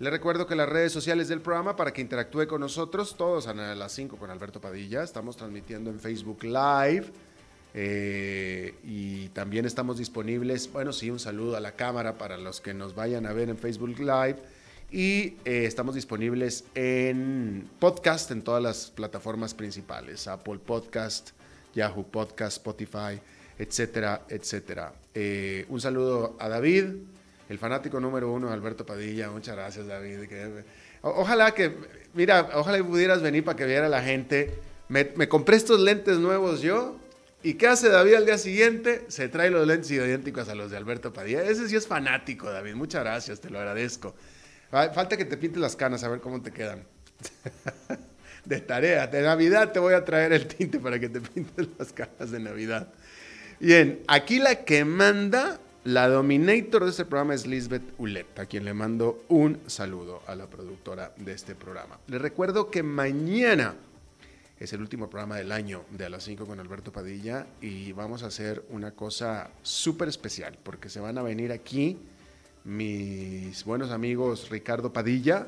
Le recuerdo que las redes sociales del programa para que interactúe con nosotros, todos a las 5 con Alberto Padilla, estamos transmitiendo en Facebook Live eh, y también estamos disponibles, bueno, sí, un saludo a la cámara para los que nos vayan a ver en Facebook Live y eh, estamos disponibles en podcast en todas las plataformas principales, Apple Podcast, Yahoo Podcast, Spotify, etcétera, etcétera. Eh, un saludo a David el fanático número uno, Alberto Padilla. Muchas gracias, David. ojalá que, mira, ojalá pudieras venir para que viera la gente. Me, compré estos lentes nuevos yo. ¿Y qué hace David al día siguiente? Se trae los lentes idénticos a los de Alberto Padilla. Ese sí es fanático, David. Muchas gracias, te lo agradezco. Falta que te pintes las canas a ver cómo te quedan. de tarea. De Navidad te voy a traer el tinte para que te pintes las canas de Navidad. Bien, aquí la que manda la dominator de este programa es Lisbeth Ulet, a quien le mando un saludo a la productora de este programa. Le recuerdo que mañana es el último programa del año de a las 5 con Alberto Padilla y vamos a hacer una cosa súper especial porque se van a venir aquí mis buenos amigos Ricardo Padilla,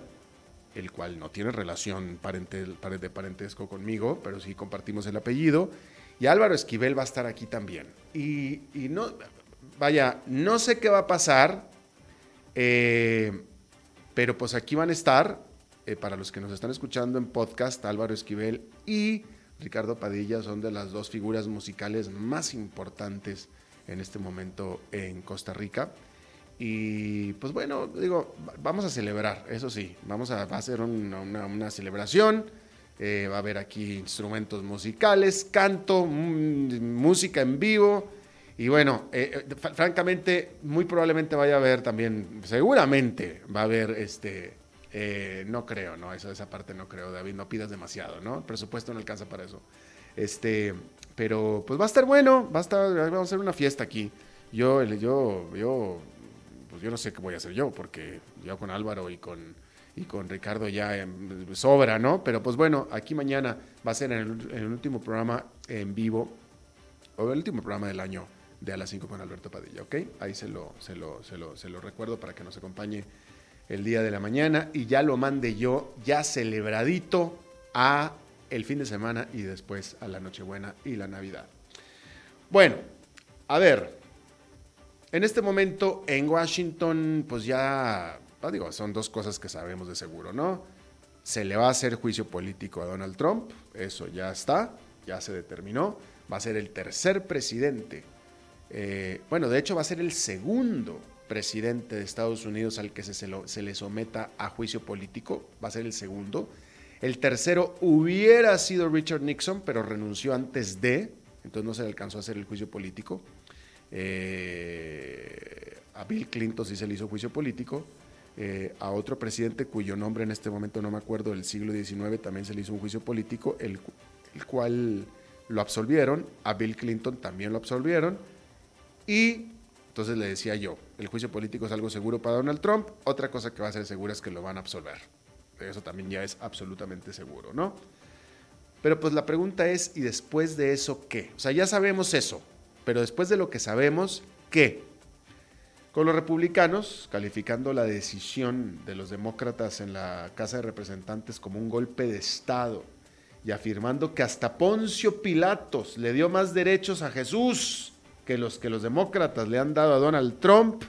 el cual no tiene relación de parentesco conmigo, pero sí compartimos el apellido, y Álvaro Esquivel va a estar aquí también. Y no, vaya, no sé qué va a pasar, eh, pero pues aquí van a estar, eh, para los que nos están escuchando en podcast, Álvaro Esquivel y Ricardo Padilla son de las dos figuras musicales más importantes en este momento en Costa Rica. Y pues bueno, digo, vamos a celebrar, eso sí, vamos a, hacer una, celebración. Eh, va a haber aquí instrumentos musicales, canto, música en vivo. Y bueno, eh, eh, francamente, muy probablemente vaya a haber también, seguramente va a haber este, eh, no creo, no, eso, esa parte no creo, David, no pidas demasiado, ¿no? El presupuesto no alcanza para eso. Este, pero pues va a estar bueno, va a estar, vamos a hacer una fiesta aquí. Yo, yo, yo, pues yo no sé qué voy a hacer yo, porque yo con Álvaro y con, y con Ricardo ya em, sobra, ¿no? Pero pues bueno, aquí mañana va a ser en el, último programa en vivo, o el último programa del año de a las 5 con Alberto Padilla, ¿ok? Ahí se lo, se lo, se lo, se lo recuerdo para que nos acompañe el día de la mañana y ya lo mande yo ya celebradito a el fin de semana y después a la Nochebuena y la Navidad. Bueno, a ver, en este momento en Washington, pues ya, ah, digo, son dos cosas que sabemos de seguro, ¿no? Se le va a hacer juicio político a Donald Trump, eso ya está, ya se determinó, va a ser el tercer presidente eh, bueno, de hecho va a ser el segundo presidente de Estados Unidos al que se, le someta a juicio político, va a ser el segundo. El tercero hubiera sido Richard Nixon, pero renunció antes de, entonces no se le alcanzó a hacer el juicio político. Eh, a Bill Clinton sí se le hizo juicio político. Eh, a otro presidente cuyo nombre en este momento no me acuerdo, del siglo XIX, también se le hizo un juicio político, el cual lo absolvieron. A Bill Clinton también lo absolvieron. Y entonces le decía yo, el juicio político es algo seguro para Donald Trump, otra cosa que va a ser segura es que lo van a absolver. Eso también ya es absolutamente seguro, ¿no? Pero pues la pregunta es, ¿y después de eso qué? O sea, ya sabemos eso, pero después de lo que sabemos, ¿qué? Con los republicanos, calificando la decisión de los demócratas en la Casa de Representantes como un golpe de Estado y afirmando que hasta Poncio Pilatos le dio más derechos a Jesús que los que los demócratas le han dado a Donald Trump,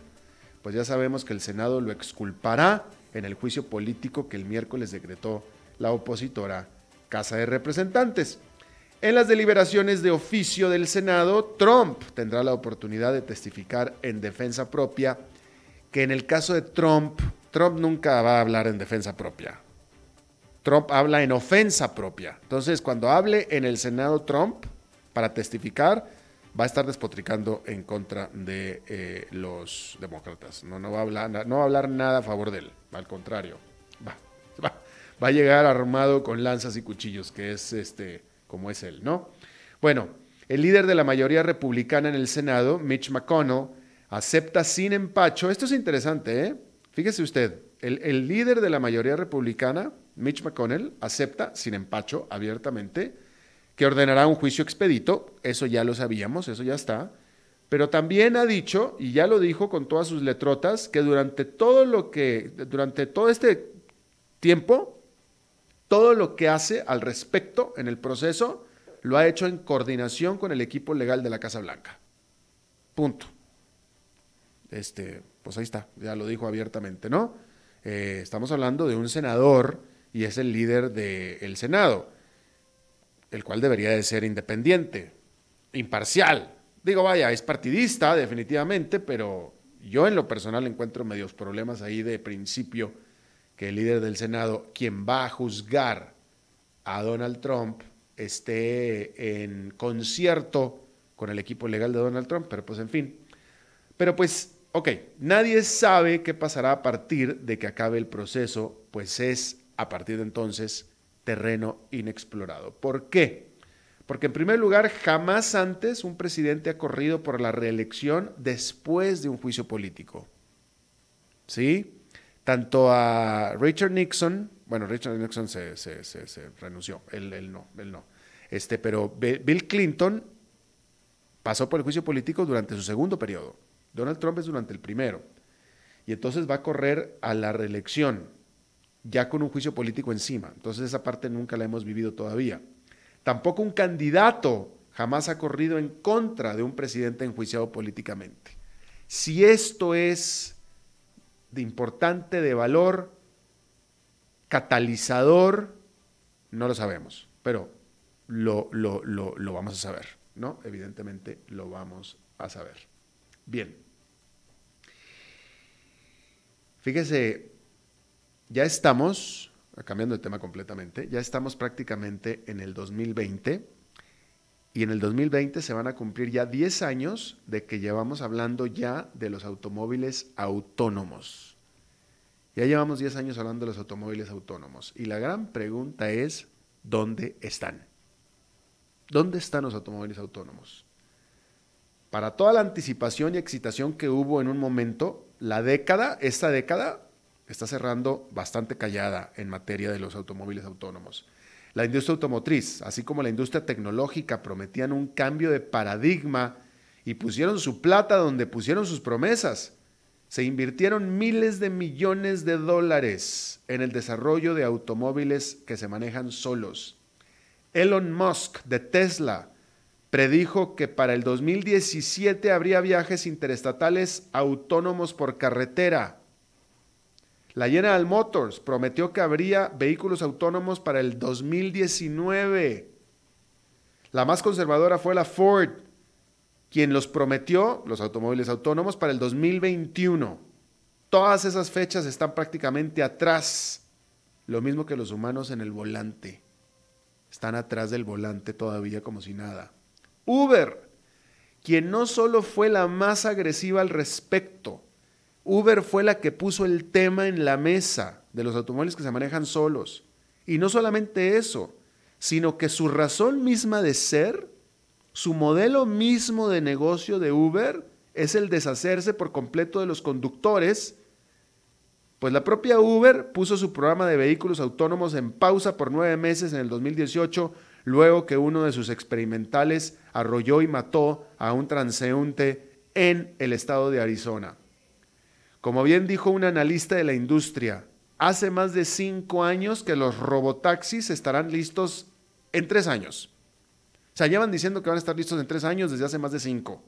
pues ya sabemos que el Senado lo exculpará en el juicio político que el miércoles decretó la opositora Casa de Representantes. En las deliberaciones de oficio del Senado, Trump tendrá la oportunidad de testificar en defensa propia, que en el caso de Trump, Trump nunca va a hablar en defensa propia. Trump habla en ofensa propia. Entonces, cuando hable en el Senado Trump para testificar, va a estar despotricando en contra de eh, los demócratas. No, no, va a hablar, no va a hablar nada a favor de él. Al contrario, va, va, va a llegar armado con lanzas y cuchillos, que es este como es él, ¿no? Bueno, el líder de la mayoría republicana en el Senado, Mitch McConnell, acepta sin empacho, esto es interesante, ¿eh? Fíjese usted, el, el líder de la mayoría republicana, Mitch McConnell, acepta sin empacho abiertamente que ordenará un juicio expedito, eso ya lo sabíamos, eso ya está, pero también ha dicho, y ya lo dijo con todas sus letrotas, que durante todo lo que, durante todo este tiempo, todo lo que hace al respecto en el proceso lo ha hecho en coordinación con el equipo legal de la Casa Blanca. Punto. Este, pues ahí está, ya lo dijo abiertamente, ¿no? Eh, estamos hablando de un senador y es el líder del Senado, el cual debería de ser independiente, imparcial. Digo, vaya, es partidista definitivamente, pero yo en lo personal encuentro medios problemas ahí de principio que el líder del Senado, quien va a juzgar a Donald Trump, esté en concierto con el equipo legal de Donald Trump, pero pues en fin. Pero pues, ok, nadie sabe qué pasará a partir de que acabe el proceso, pues es a partir de entonces terreno inexplorado. ¿Por qué? Porque en primer lugar, jamás antes un presidente ha corrido por la reelección después de un juicio político. ¿Sí? tanto a Richard Nixon, bueno, Richard Nixon se, renunció, él, no, él no. Este, pero Bill Clinton pasó por el juicio político durante su segundo periodo. Donald Trump es durante el primero. Y entonces va a correr a la reelección, ya con un juicio político encima. Entonces esa parte nunca la hemos vivido todavía. Tampoco un candidato jamás ha corrido en contra de un presidente enjuiciado políticamente. Si esto es de importante, de valor, catalizador, no lo sabemos, pero lo, lo, lo, vamos a saber, ¿no? Evidentemente lo vamos a saber. Bien. Fíjese, ya estamos, cambiando de tema completamente, ya estamos prácticamente en el 2020 y en el 2020 se van a cumplir ya 10 años de que llevamos hablando ya de los automóviles autónomos. Ya llevamos 10 años hablando de los automóviles autónomos. Y la gran pregunta es, ¿dónde están? ¿Dónde están los automóviles autónomos? Para toda la anticipación y excitación que hubo en un momento, la década, esta década, está cerrando bastante callada en materia de los automóviles autónomos. La industria automotriz, así como la industria tecnológica, prometían un cambio de paradigma y pusieron su plata donde pusieron sus promesas. Se invirtieron miles de millones de dólares en el desarrollo de automóviles que se manejan solos. Elon Musk de Tesla predijo que para el 2017 habría viajes interestatales autónomos por carretera. La General Motors prometió que habría vehículos autónomos para el 2019. La más conservadora fue la Ford, quien los prometió, los automóviles autónomos, para el 2021. Todas esas fechas están prácticamente atrás. Lo mismo que los humanos en el volante. Están atrás del volante todavía como si nada. Uber, quien no solo fue la más agresiva al respecto, Uber fue la que puso el tema en la mesa de los automóviles que se manejan solos. Y no solamente eso, sino que su razón misma de ser, su modelo mismo de negocio de Uber es el deshacerse por completo de los conductores, pues la propia Uber puso su programa de vehículos autónomos en pausa por nueve meses en el 2018, luego que uno de sus experimentales arrolló y mató a un transeúnte en el estado de Arizona. Como bien dijo un analista de la industria, hace más de cinco años que los robotaxis estarán listos en tres años. O sea, llevan diciendo que van a estar listos en tres años desde hace más de cinco.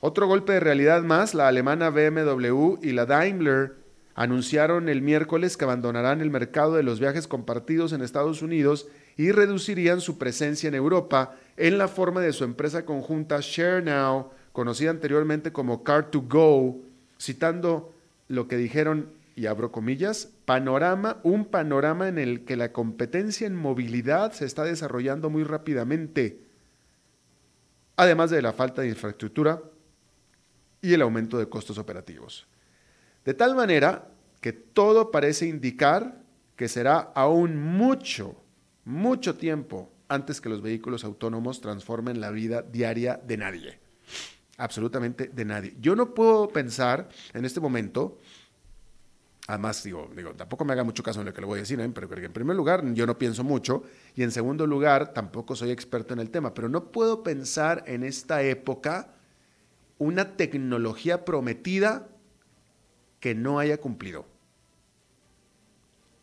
Otro golpe de realidad más, la alemana BMW y la Daimler anunciaron el miércoles que abandonarán el mercado de los viajes compartidos en Estados Unidos y reducirían su presencia en Europa en la forma de su empresa conjunta ShareNow, conocida anteriormente como Car2Go, citando lo que dijeron, y abro comillas, panorama, un panorama en el que la competencia en movilidad se está desarrollando muy rápidamente, además de la falta de infraestructura y el aumento de costos operativos. De tal manera que todo parece indicar que será aún mucho, mucho tiempo antes que los vehículos autónomos transformen la vida diaria de nadie. Absolutamente de nadie. Yo no puedo pensar en este momento, además digo, digo tampoco me haga mucho caso en lo que le voy a decir, ¿eh? pero en primer lugar yo no pienso mucho y en segundo lugar tampoco soy experto en el tema, pero no puedo pensar en esta época una tecnología prometida que no haya cumplido.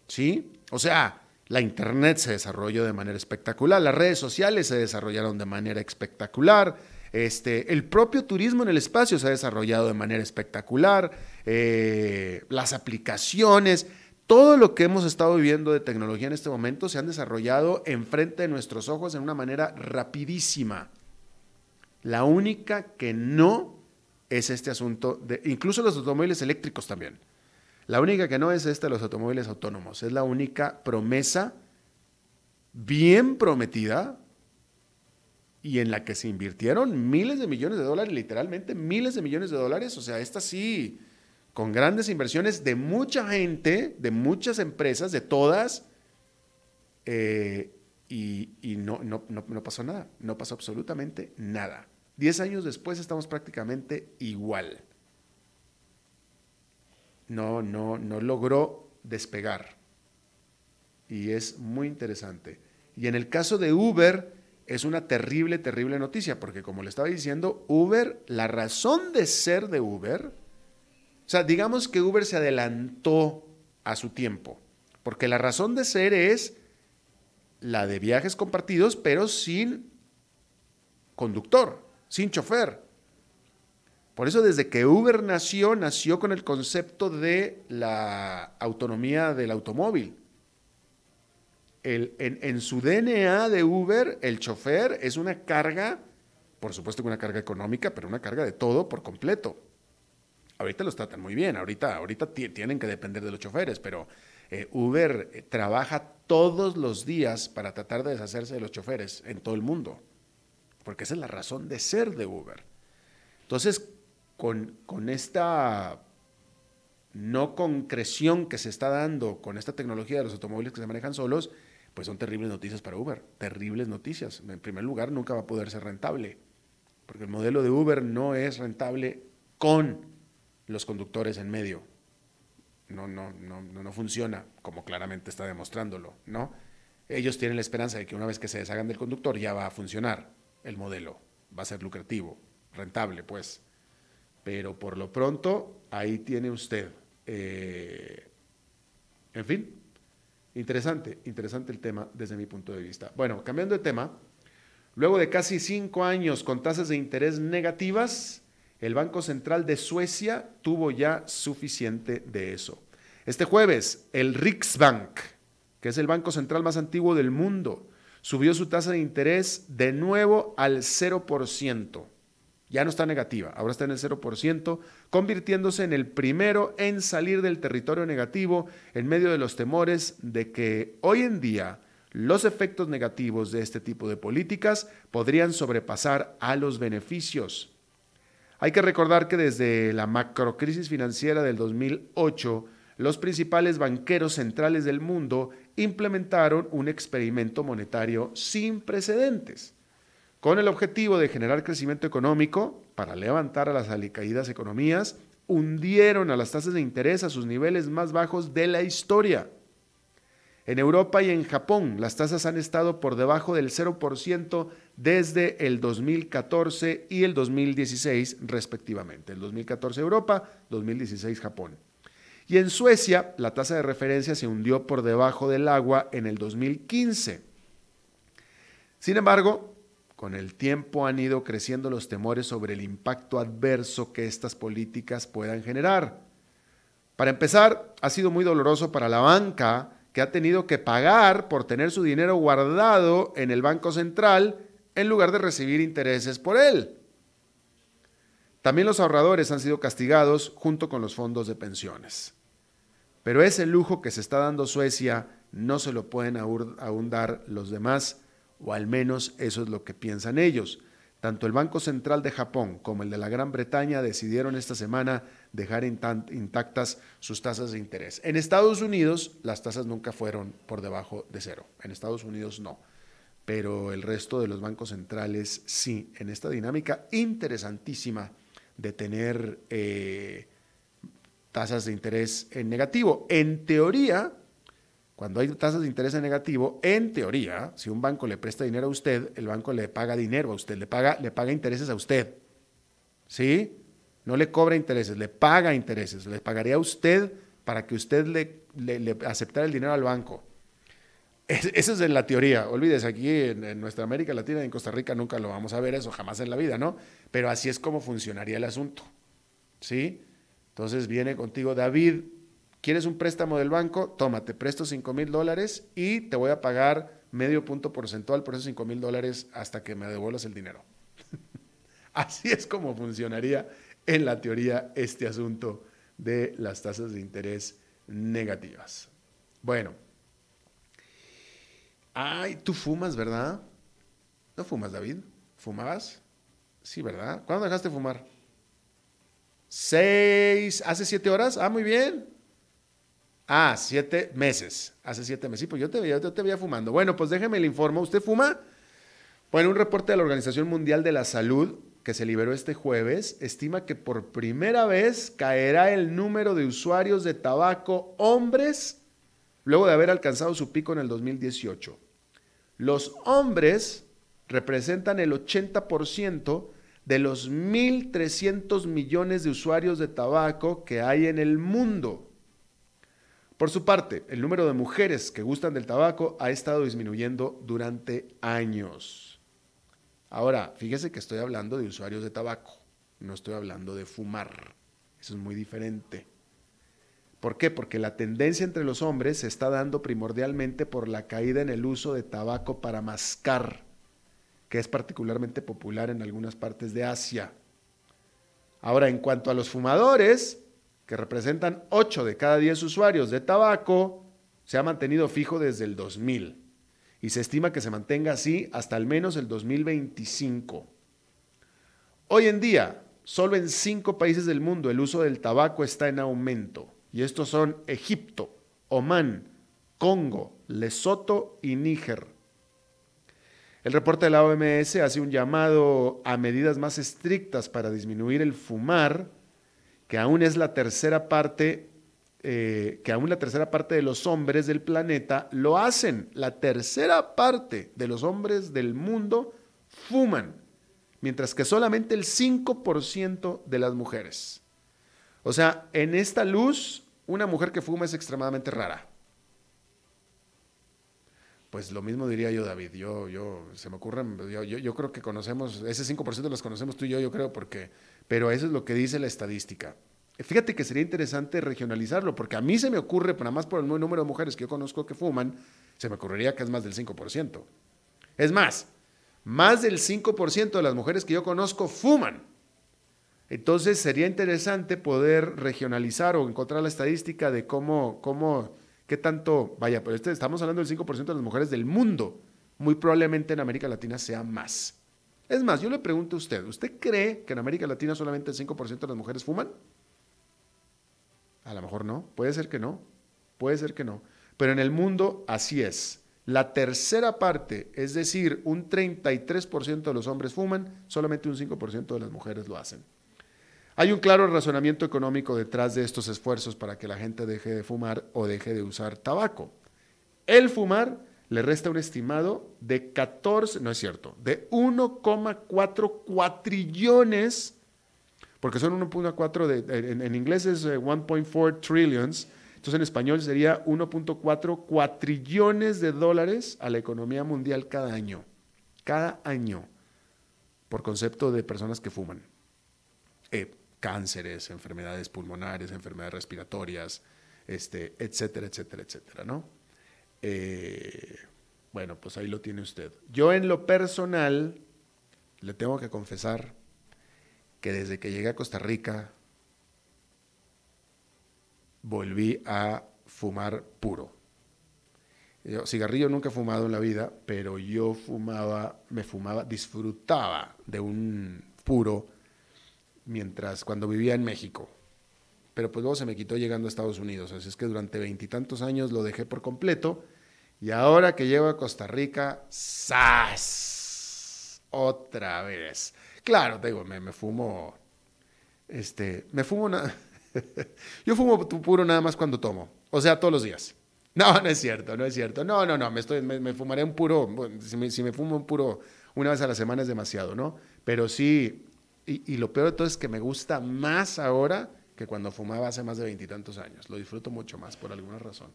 ¿Sí? O sea, la Internet se desarrolló de manera espectacular, las redes sociales se desarrollaron de manera espectacular, este, el propio turismo en el espacio se ha desarrollado de manera espectacular, eh, las aplicaciones, todo lo que hemos estado viviendo de tecnología en este momento se han desarrollado enfrente de nuestros ojos en una manera rapidísima. La única que no es este asunto de, incluso los automóviles eléctricos también. La única que no es esta de los automóviles autónomos. Es la única promesa bien prometida y en la que se invirtieron miles de millones de dólares, literalmente miles de millones de dólares. O sea, esta sí, con grandes inversiones de mucha gente, de muchas empresas, de todas. Eh, y, no, no, no pasó nada, no pasó absolutamente nada. Diez años después estamos prácticamente igual. No, no, no logró despegar. Y es muy interesante. Y en el caso de Uber, es una terrible, terrible noticia, porque como le estaba diciendo, Uber, la razón de ser de Uber, o sea, digamos que Uber se adelantó a su tiempo, porque la razón de ser es la de viajes compartidos, pero sin conductor sin chofer. Por eso desde que Uber nació, nació con el concepto de la autonomía del automóvil. En, su DNA de Uber, el chofer es una carga, por supuesto que una carga económica, pero una carga de todo por completo. Ahorita los tratan muy bien, ahorita, ahorita tienen que depender de los choferes, pero eh, Uber eh, trabaja todos los días para tratar de deshacerse de los choferes en todo el mundo porque esa es la razón de ser de Uber. Entonces, con, con esta no concreción que se está dando con esta tecnología de los automóviles que se manejan solos, pues son terribles noticias para Uber, terribles noticias. En primer lugar, nunca va a poder ser rentable, porque el modelo de Uber no es rentable con los conductores en medio. No, no, no, no, funciona, como claramente está demostrándolo, ¿no? Ellos tienen la esperanza de que una vez que se deshagan del conductor ya va a funcionar el modelo. Va a ser lucrativo, rentable, pues. Pero por lo pronto, ahí tiene usted. Eh, en fin, interesante, interesante el tema desde mi punto de vista. Bueno, cambiando de tema, luego de casi cinco años con tasas de interés negativas, el Banco Central de Suecia tuvo ya suficiente de eso. Este jueves, el Riksbank, que es el banco central más antiguo del mundo, subió su tasa de interés de nuevo al 0%. Ya no está negativa, ahora está en el 0%, convirtiéndose en el primero en salir del territorio negativo en medio de los temores de que hoy en día los efectos negativos de este tipo de políticas podrían sobrepasar a los beneficios. Hay que recordar que desde la macrocrisis financiera del 2008, los principales banqueros centrales del mundo implementaron un experimento monetario sin precedentes, con el objetivo de generar crecimiento económico para levantar a las alicaídas economías, hundieron a las tasas de interés a sus niveles más bajos de la historia. En Europa y en Japón, las tasas han estado por debajo del 0% desde el 2014 y el 2016 respectivamente. El 2014 Europa, 2016 Japón. Y en Suecia, la tasa de referencia se hundió por debajo del agua en el 2015. Sin embargo, con el tiempo han ido creciendo los temores sobre el impacto adverso que estas políticas puedan generar. Para empezar, ha sido muy doloroso para la banca que ha tenido que pagar por tener su dinero guardado en el Banco Central en lugar de recibir intereses por él. También los ahorradores han sido castigados junto con los fondos de pensiones. Pero ese lujo que se está dando Suecia no se lo pueden aún dar los demás, o al menos eso es lo que piensan ellos. Tanto el Banco Central de Japón como el de la Gran Bretaña decidieron esta semana dejar intactas sus tasas de interés. En Estados Unidos las tasas nunca fueron por debajo de cero. En Estados Unidos no. Pero el resto de los bancos centrales sí, en esta dinámica interesantísima de tener eh, tasas de interés en negativo. En teoría, cuando hay tasas de interés en negativo, en teoría, si un banco le presta dinero a usted, el banco le paga dinero a usted, le paga, le paga intereses a usted. ¿Sí? No le cobra intereses, le paga intereses. Le pagaría a usted para que usted le, le, aceptara el dinero al banco. esa es la teoría. Olvídese, aquí en, en, nuestra América Latina y en Costa Rica nunca lo vamos a ver eso, jamás en la vida, ¿no? Pero así es como funcionaría el asunto. ¿Sí? Entonces viene contigo David, ¿Quieres un préstamo del banco? Toma, te presto 5 mil dólares y te voy a pagar medio punto porcentual por esos 5 mil dólares hasta que me devuelvas el dinero. Así es como funcionaría en la teoría este asunto de las tasas de interés negativas. Bueno. Ay, tú fumas, ¿verdad? ¿No fumas, David? ¿Fumabas? Sí, ¿verdad? ¿Cuándo dejaste de fumar? Seis, hace siete horas. Ah, muy bien. Ah, siete meses. Hace siete meses. Sí, pues yo te veía, yo te veía fumando. Bueno, pues déjeme le informo. ¿Usted fuma? Bueno, un reporte de la Organización Mundial de la Salud que se liberó este jueves estima que por primera vez caerá el número de usuarios de tabaco hombres luego de haber alcanzado su pico en el 2018. Los hombres representan el 80% de los 1.300 millones de usuarios de tabaco que hay en el mundo. Por su parte, el número de mujeres que gustan del tabaco ha estado disminuyendo durante años. Ahora, fíjese que estoy hablando de usuarios de tabaco, no estoy hablando de fumar. Eso es muy diferente. ¿Por qué? Porque la tendencia entre los hombres se está dando primordialmente por la caída en el uso de tabaco para mascar, que es particularmente popular en algunas partes de Asia. Ahora, en cuanto a los fumadores, que representan 8 de cada 10 usuarios de tabaco, se ha mantenido fijo desde el 2000 y se estima que se mantenga así hasta al menos el 2025. Hoy en día, solo en cinco países del mundo el uso del tabaco está en aumento, y estos son Egipto, Omán, Congo, Lesoto y Níger. El reporte de la OMS hace un llamado a medidas más estrictas para disminuir el fumar que aún es la tercera parte, eh, que aún la tercera parte de los hombres del planeta lo hacen. La tercera parte de los hombres del mundo fuman, mientras que solamente el 5% de las mujeres. O sea, en esta luz, una mujer que fuma es extremadamente rara. Pues lo mismo diría yo, David. Yo, yo, se me ocurren, yo, yo, creo que conocemos, ese 5% los conocemos tú y yo, yo creo, porque, pero eso es lo que dice la estadística. Fíjate que sería interesante regionalizarlo, porque a mí se me ocurre, nada más por el número de mujeres que yo conozco que fuman, se me ocurriría que es más del 5%. Es más, más del 5% de las mujeres que yo conozco fuman. Entonces sería interesante poder regionalizar o encontrar la estadística de cómo, cómo ¿Qué tanto? Vaya, pero este, estamos hablando del 5% de las mujeres del mundo. Muy probablemente en América Latina sea más. Es más, yo le pregunto a usted, ¿usted cree que en América Latina solamente el 5% de las mujeres fuman? A lo mejor no, puede ser que no, puede ser que no. Pero en el mundo así es. La tercera parte, es decir, un 33% de los hombres fuman, solamente un 5% de las mujeres lo hacen. Hay un claro razonamiento económico detrás de estos esfuerzos para que la gente deje de fumar o deje de usar tabaco. El fumar le resta un estimado de 14, no es cierto, de 1,4 cuatrillones, porque son 1.4, en, en, inglés es 1.4 eh, trillions, entonces en español sería 1.4 cuatrillones de dólares a la economía mundial cada año, cada año, por concepto de personas que fuman. Eh, cánceres, enfermedades pulmonares, enfermedades respiratorias, este, etcétera, etcétera, etcétera, ¿no? Eh, bueno, pues ahí lo tiene usted. Yo en lo personal le tengo que confesar que desde que llegué a Costa Rica volví a fumar puro. Yo, cigarrillo nunca he fumado en la vida, pero yo fumaba, me fumaba, disfrutaba de un puro mientras cuando vivía en México. Pero pues luego se me quitó llegando a Estados Unidos. Así es que durante veintitantos años lo dejé por completo. Y ahora que llego a Costa Rica, ¡zas! Otra vez. Claro, digo, me, me fumo. Este, me fumo una. yo fumo puro nada más cuando tomo. O sea, todos los días. No, no es cierto, no es cierto. No, no, no, me, estoy, me, fumaré un puro, si me, si me, fumo un puro una vez a la semana es demasiado, ¿no? Pero sí, y, lo peor de todo es que me gusta más ahora que cuando fumaba hace más de veintitantos años. Lo disfruto mucho más por alguna razón.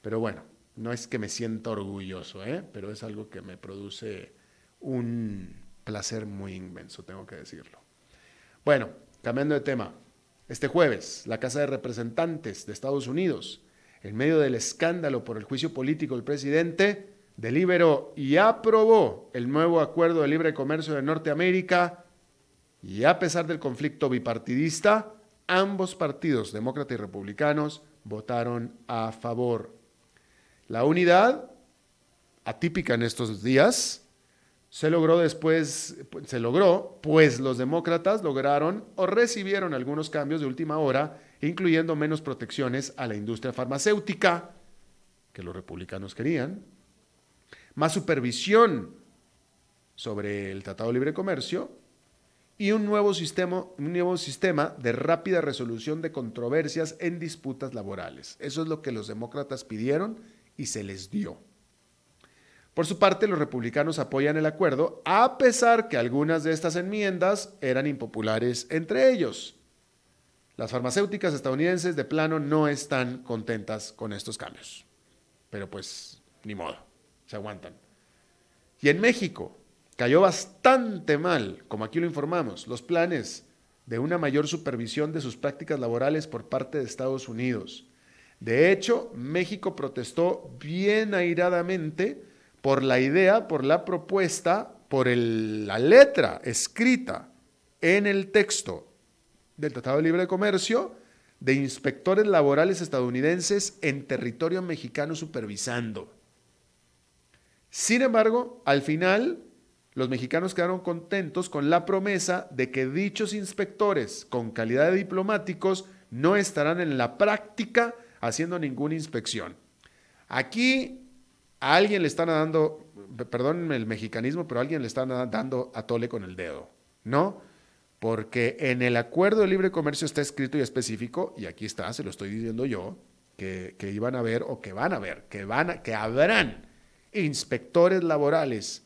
Pero bueno, no es que me sienta orgulloso, ¿eh? Pero es algo que me produce un placer muy inmenso, tengo que decirlo. Bueno, cambiando de tema. Este jueves, la Casa de Representantes de Estados Unidos en medio del escándalo por el juicio político del presidente, deliberó y aprobó el nuevo acuerdo de libre comercio de Norteamérica y a pesar del conflicto bipartidista, ambos partidos, demócratas y republicanos, votaron a favor. La unidad, atípica en estos días, se logró después, se logró, pues los demócratas lograron o recibieron algunos cambios de última hora incluyendo menos protecciones a la industria farmacéutica, que los republicanos querían, más supervisión sobre el Tratado de Libre Comercio y un nuevo, sistema, un nuevo sistema de rápida resolución de controversias en disputas laborales. Eso es lo que los demócratas pidieron y se les dio. Por su parte, los republicanos apoyan el acuerdo, a pesar que algunas de estas enmiendas eran impopulares entre ellos. Las farmacéuticas estadounidenses de plano no están contentas con estos cambios. Pero pues, ni modo, se aguantan. Y en México cayó bastante mal, como aquí lo informamos, los planes de una mayor supervisión de sus prácticas laborales por parte de Estados Unidos. De hecho, México protestó bien airadamente por la idea, por la propuesta, por la letra escrita en el texto del Tratado de Libre Comercio de inspectores laborales estadounidenses en territorio mexicano supervisando. Sin embargo, al final, los mexicanos quedaron contentos con la promesa de que dichos inspectores con calidad de diplomáticos no estarán en la práctica haciendo ninguna inspección. Aquí a alguien le están dando, perdónenme el mexicanismo, pero a alguien le están dando a tole con el dedo, ¿no? porque en el acuerdo de libre comercio está escrito y específico, y aquí está, se lo estoy diciendo yo, que, iban a ver o que van a ver, que, van que habrán inspectores laborales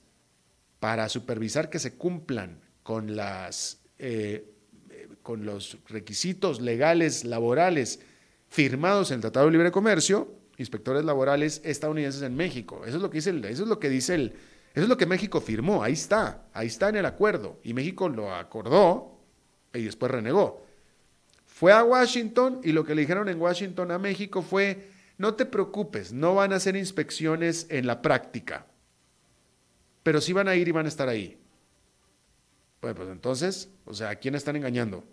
para supervisar que se cumplan con, las, eh, con los requisitos legales laborales firmados en el Tratado de Libre Comercio, inspectores laborales estadounidenses en México. Eso es lo que dice eso es lo que dice el, eso es lo que México firmó, ahí está, ahí está en el acuerdo. Y México lo acordó y después renegó. Fue a Washington y lo que le dijeron en Washington a México fue, no te preocupes, no van a hacer inspecciones en la práctica, pero sí van a ir y van a estar ahí. Pues, pues entonces, o sea, ¿a quién están engañando? O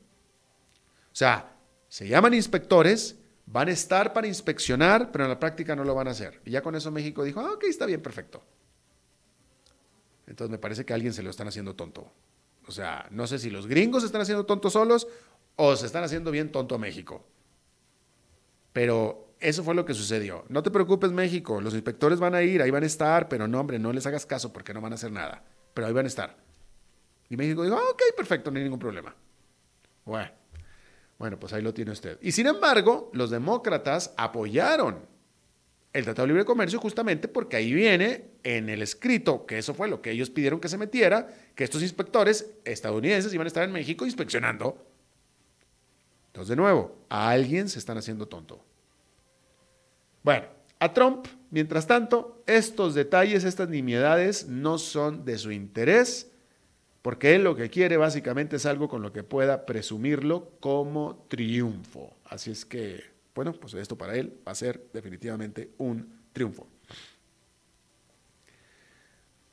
sea, se llaman inspectores, van a estar para inspeccionar, pero en la práctica no lo van a hacer. Y ya con eso México dijo, ah, ok, está bien, perfecto. Entonces me parece que a alguien se lo están haciendo tonto. O sea, no sé si los gringos se están haciendo tontos solos o se están haciendo bien tonto a México. Pero eso fue lo que sucedió. No te preocupes, México. Los inspectores van a ir, ahí van a estar, pero no, hombre, no les hagas caso porque no van a hacer nada. Pero ahí van a estar. Y México dijo, ok, perfecto, no hay ningún problema. Bueno, bueno, pues ahí lo tiene usted. Y sin embargo, los demócratas apoyaron el Tratado de Libre Comercio justamente porque ahí viene en el escrito, que eso fue lo que ellos pidieron que se metiera, que estos inspectores estadounidenses iban a estar en México inspeccionando. Entonces, de nuevo, a alguien se están haciendo tonto. Bueno, a Trump, mientras tanto, estos detalles, estas nimiedades no son de su interés porque él lo que quiere básicamente es algo con lo que pueda presumirlo como triunfo. Así es que, bueno, pues esto para él va a ser definitivamente un triunfo.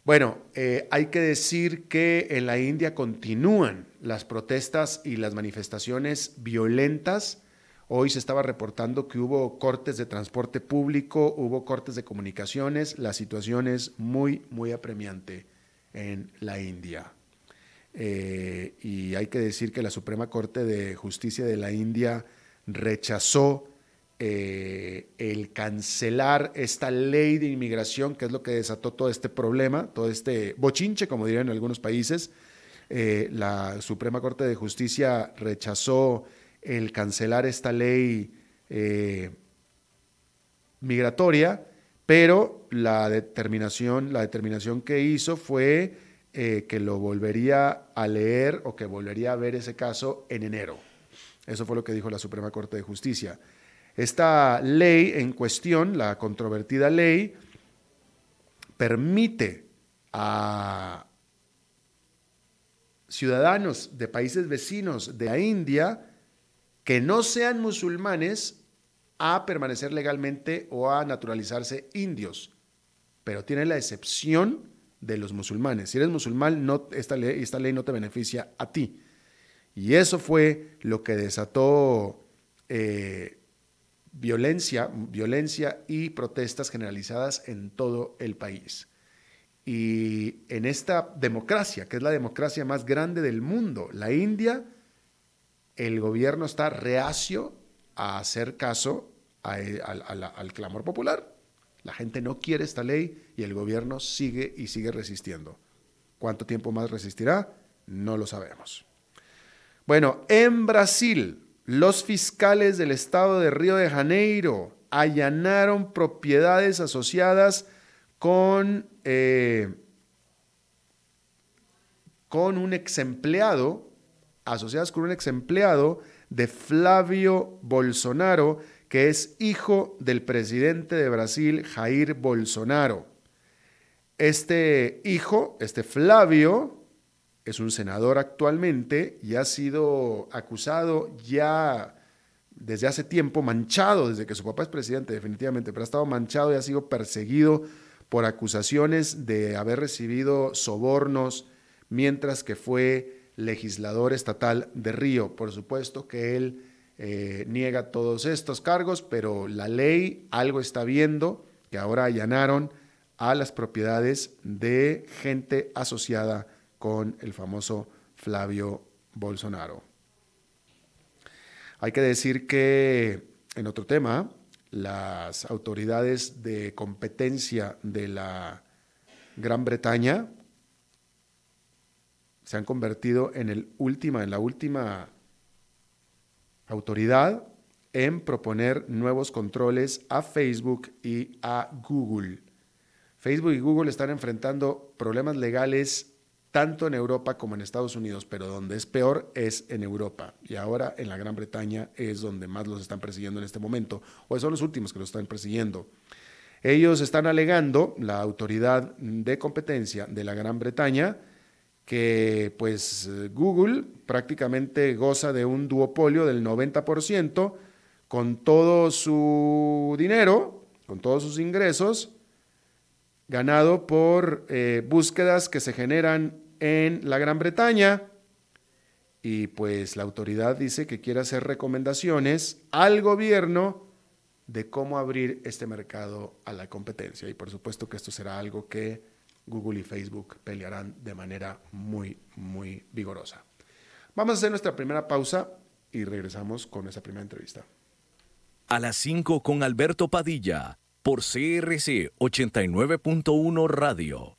Bueno, eh, hay que decir que en la India continúan las protestas y las manifestaciones violentas. Hoy se estaba reportando que hubo cortes de transporte público, hubo cortes de comunicaciones. La situación es muy, muy apremiante en la India. Eh, y hay que decir que la Suprema Corte de Justicia de la India rechazó eh, el cancelar esta ley de inmigración, que es lo que desató todo este problema, todo este bochinche, como dirían en algunos países. Eh, la Suprema Corte de Justicia rechazó el cancelar esta ley eh, migratoria, pero la determinación, la determinación que hizo fue que lo volvería a leer o que volvería a ver ese caso en enero. Eso fue lo que dijo la Suprema Corte de Justicia. Esta ley en cuestión, la controvertida ley, permite a ciudadanos de países vecinos de la India que no sean musulmanes a permanecer legalmente o a naturalizarse indios, pero tiene la excepción de los musulmanes. Si eres musulmán, no, esta, ley, esta ley no te beneficia a ti. Y eso fue lo que desató eh, violencia, violencia y protestas generalizadas en todo el país. Y en esta democracia, que es la democracia más grande del mundo, la India, el gobierno está reacio a hacer caso al clamor popular. La gente no quiere esta ley y el gobierno sigue y sigue resistiendo. ¿Cuánto tiempo más resistirá? No lo sabemos. Bueno, en Brasil, los fiscales del estado de Río de Janeiro allanaron propiedades asociadas con, eh, con un ex empleado, asociadas con un ex empleado de Flavio Bolsonaro, que es hijo del presidente de Brasil, Jair Bolsonaro. Este hijo, este Flavio, es un senador actualmente y ha sido acusado ya desde hace tiempo, manchado, desde que su papá es presidente definitivamente, pero ha estado manchado y ha sido perseguido por acusaciones de haber recibido sobornos mientras que fue legislador estatal de Río. Por supuesto que él eh, niega todos estos cargos, pero la ley algo está viendo que ahora allanaron a las propiedades de gente asociada con el famoso Flavio Bolsonaro. Hay que decir que, en otro tema, las autoridades de competencia de la Gran Bretaña se han convertido en, la última autoridad en proponer nuevos controles a Facebook y a Google. Facebook y Google están enfrentando problemas legales tanto en Europa como en Estados Unidos, pero donde es peor es en Europa. Y ahora en la Gran Bretaña es donde más los están persiguiendo en este momento, o son los últimos que los están persiguiendo. Ellos están alegando, la autoridad de competencia de la Gran Bretaña, que pues Google prácticamente goza de un duopolio del 90% con todo su dinero, con todos sus ingresos, ganado por eh, búsquedas que se generan en la Gran Bretaña. Y pues la autoridad dice que quiere hacer recomendaciones al gobierno de cómo abrir este mercado a la competencia. Y por supuesto que esto será algo que Google y Facebook pelearán de manera muy, muy vigorosa. Vamos a hacer nuestra primera pausa y regresamos con esa primera entrevista. A las 5 con Alberto Padilla por CRC 89.1 Radio.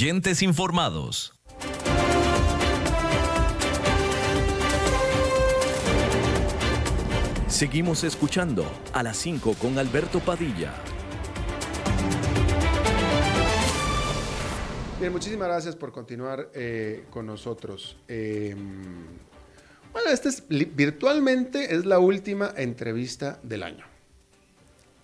Oyentes informados Seguimos escuchando a las 5 con Alberto Padilla. Bien, muchísimas gracias por continuar eh, con nosotros. Eh, bueno, esta es virtualmente es la última entrevista del año.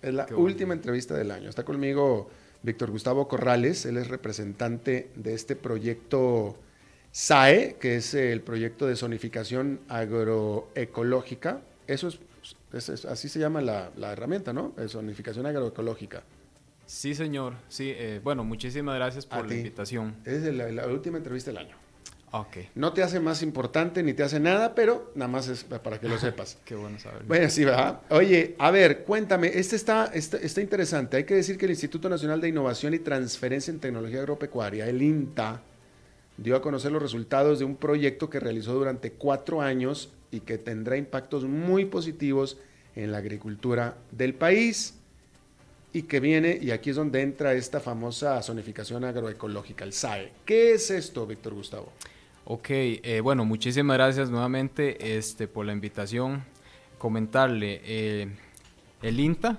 Es la última entrevista del año. Está conmigo Víctor Gustavo Corrales, él es representante de este proyecto SAE, que es el proyecto de zonificación agroecológica. Eso es así se llama la, herramienta, ¿no? Zonificación agroecológica. Sí, señor. Sí, eh, bueno, muchísimas gracias por la invitación. Es la, última entrevista del año. Ok. No te hace más importante ni te hace nada, pero nada más es para que lo sepas. Qué bueno saberlo. Bueno, sí, ¿verdad? Oye, a ver, cuéntame, este está, este está interesante. Hay que decir que el Instituto Nacional de Innovación y Transferencia en Tecnología Agropecuaria, el INTA, dio a conocer los resultados de un proyecto que realizó durante cuatro años y que tendrá impactos muy positivos en la agricultura del país y que viene, y aquí es donde entra esta famosa zonificación agroecológica, el SAE. ¿Qué es esto, Víctor Gustavo? Ok, eh, bueno, muchísimas gracias nuevamente este, por la invitación. Comentarle, eh, el INTA,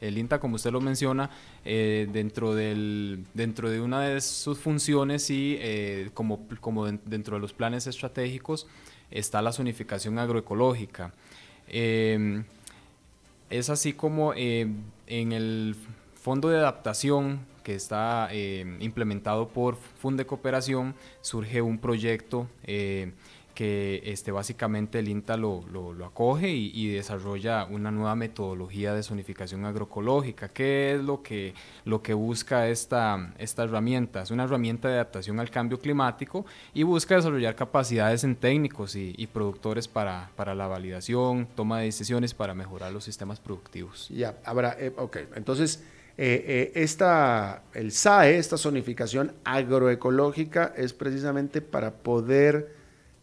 el INTA, como usted lo menciona, eh, dentro, de una de sus funciones y como, como dentro de los planes estratégicos, está la zonificación agroecológica. Es así como en el fondo de adaptación que está em, implementado por Funde Cooperación surge un proyecto que este, básicamente el INTA lo, acoge y, desarrolla una nueva metodología de zonificación agroecológica. ¿Qué es lo que, lo que busca esta, esta herramienta? Es una herramienta de adaptación al cambio climático y busca desarrollar capacidades en técnicos y, productores para, para, la validación, toma de decisiones para mejorar los sistemas productivos. Ya, ahora, eh, ok, entonces... Eh, eh, esta, el SAE, esta zonificación agroecológica, es precisamente para poder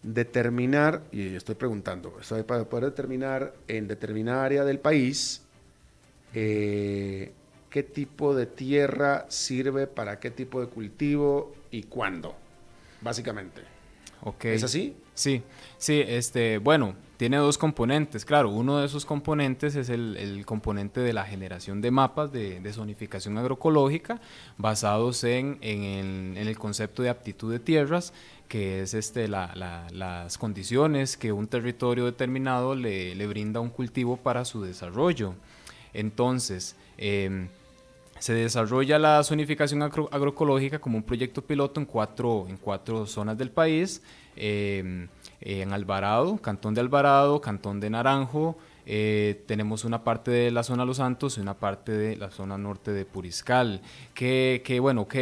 determinar, y estoy preguntando, para poder determinar en determinada área del país eh, qué tipo de tierra sirve para qué tipo de cultivo y cuándo, básicamente. Okay. ¿Es así? Sí, sí, este, bueno, tiene dos componentes, claro, uno de esos componentes es el, componente de la generación de mapas de, zonificación agroecológica basados en, en, el, concepto de aptitud de tierras que es este, las condiciones que un territorio determinado le, brinda a un cultivo para su desarrollo. Entonces, em, se desarrolla la zonificación agroecológica como un proyecto piloto en cuatro, en cuatro zonas del país, em, en Alvarado, Cantón de Alvarado, Cantón de Naranjo, eh, tenemos una parte de la zona Los Santos y una parte de la zona norte de Puriscal, que, que bueno, ok,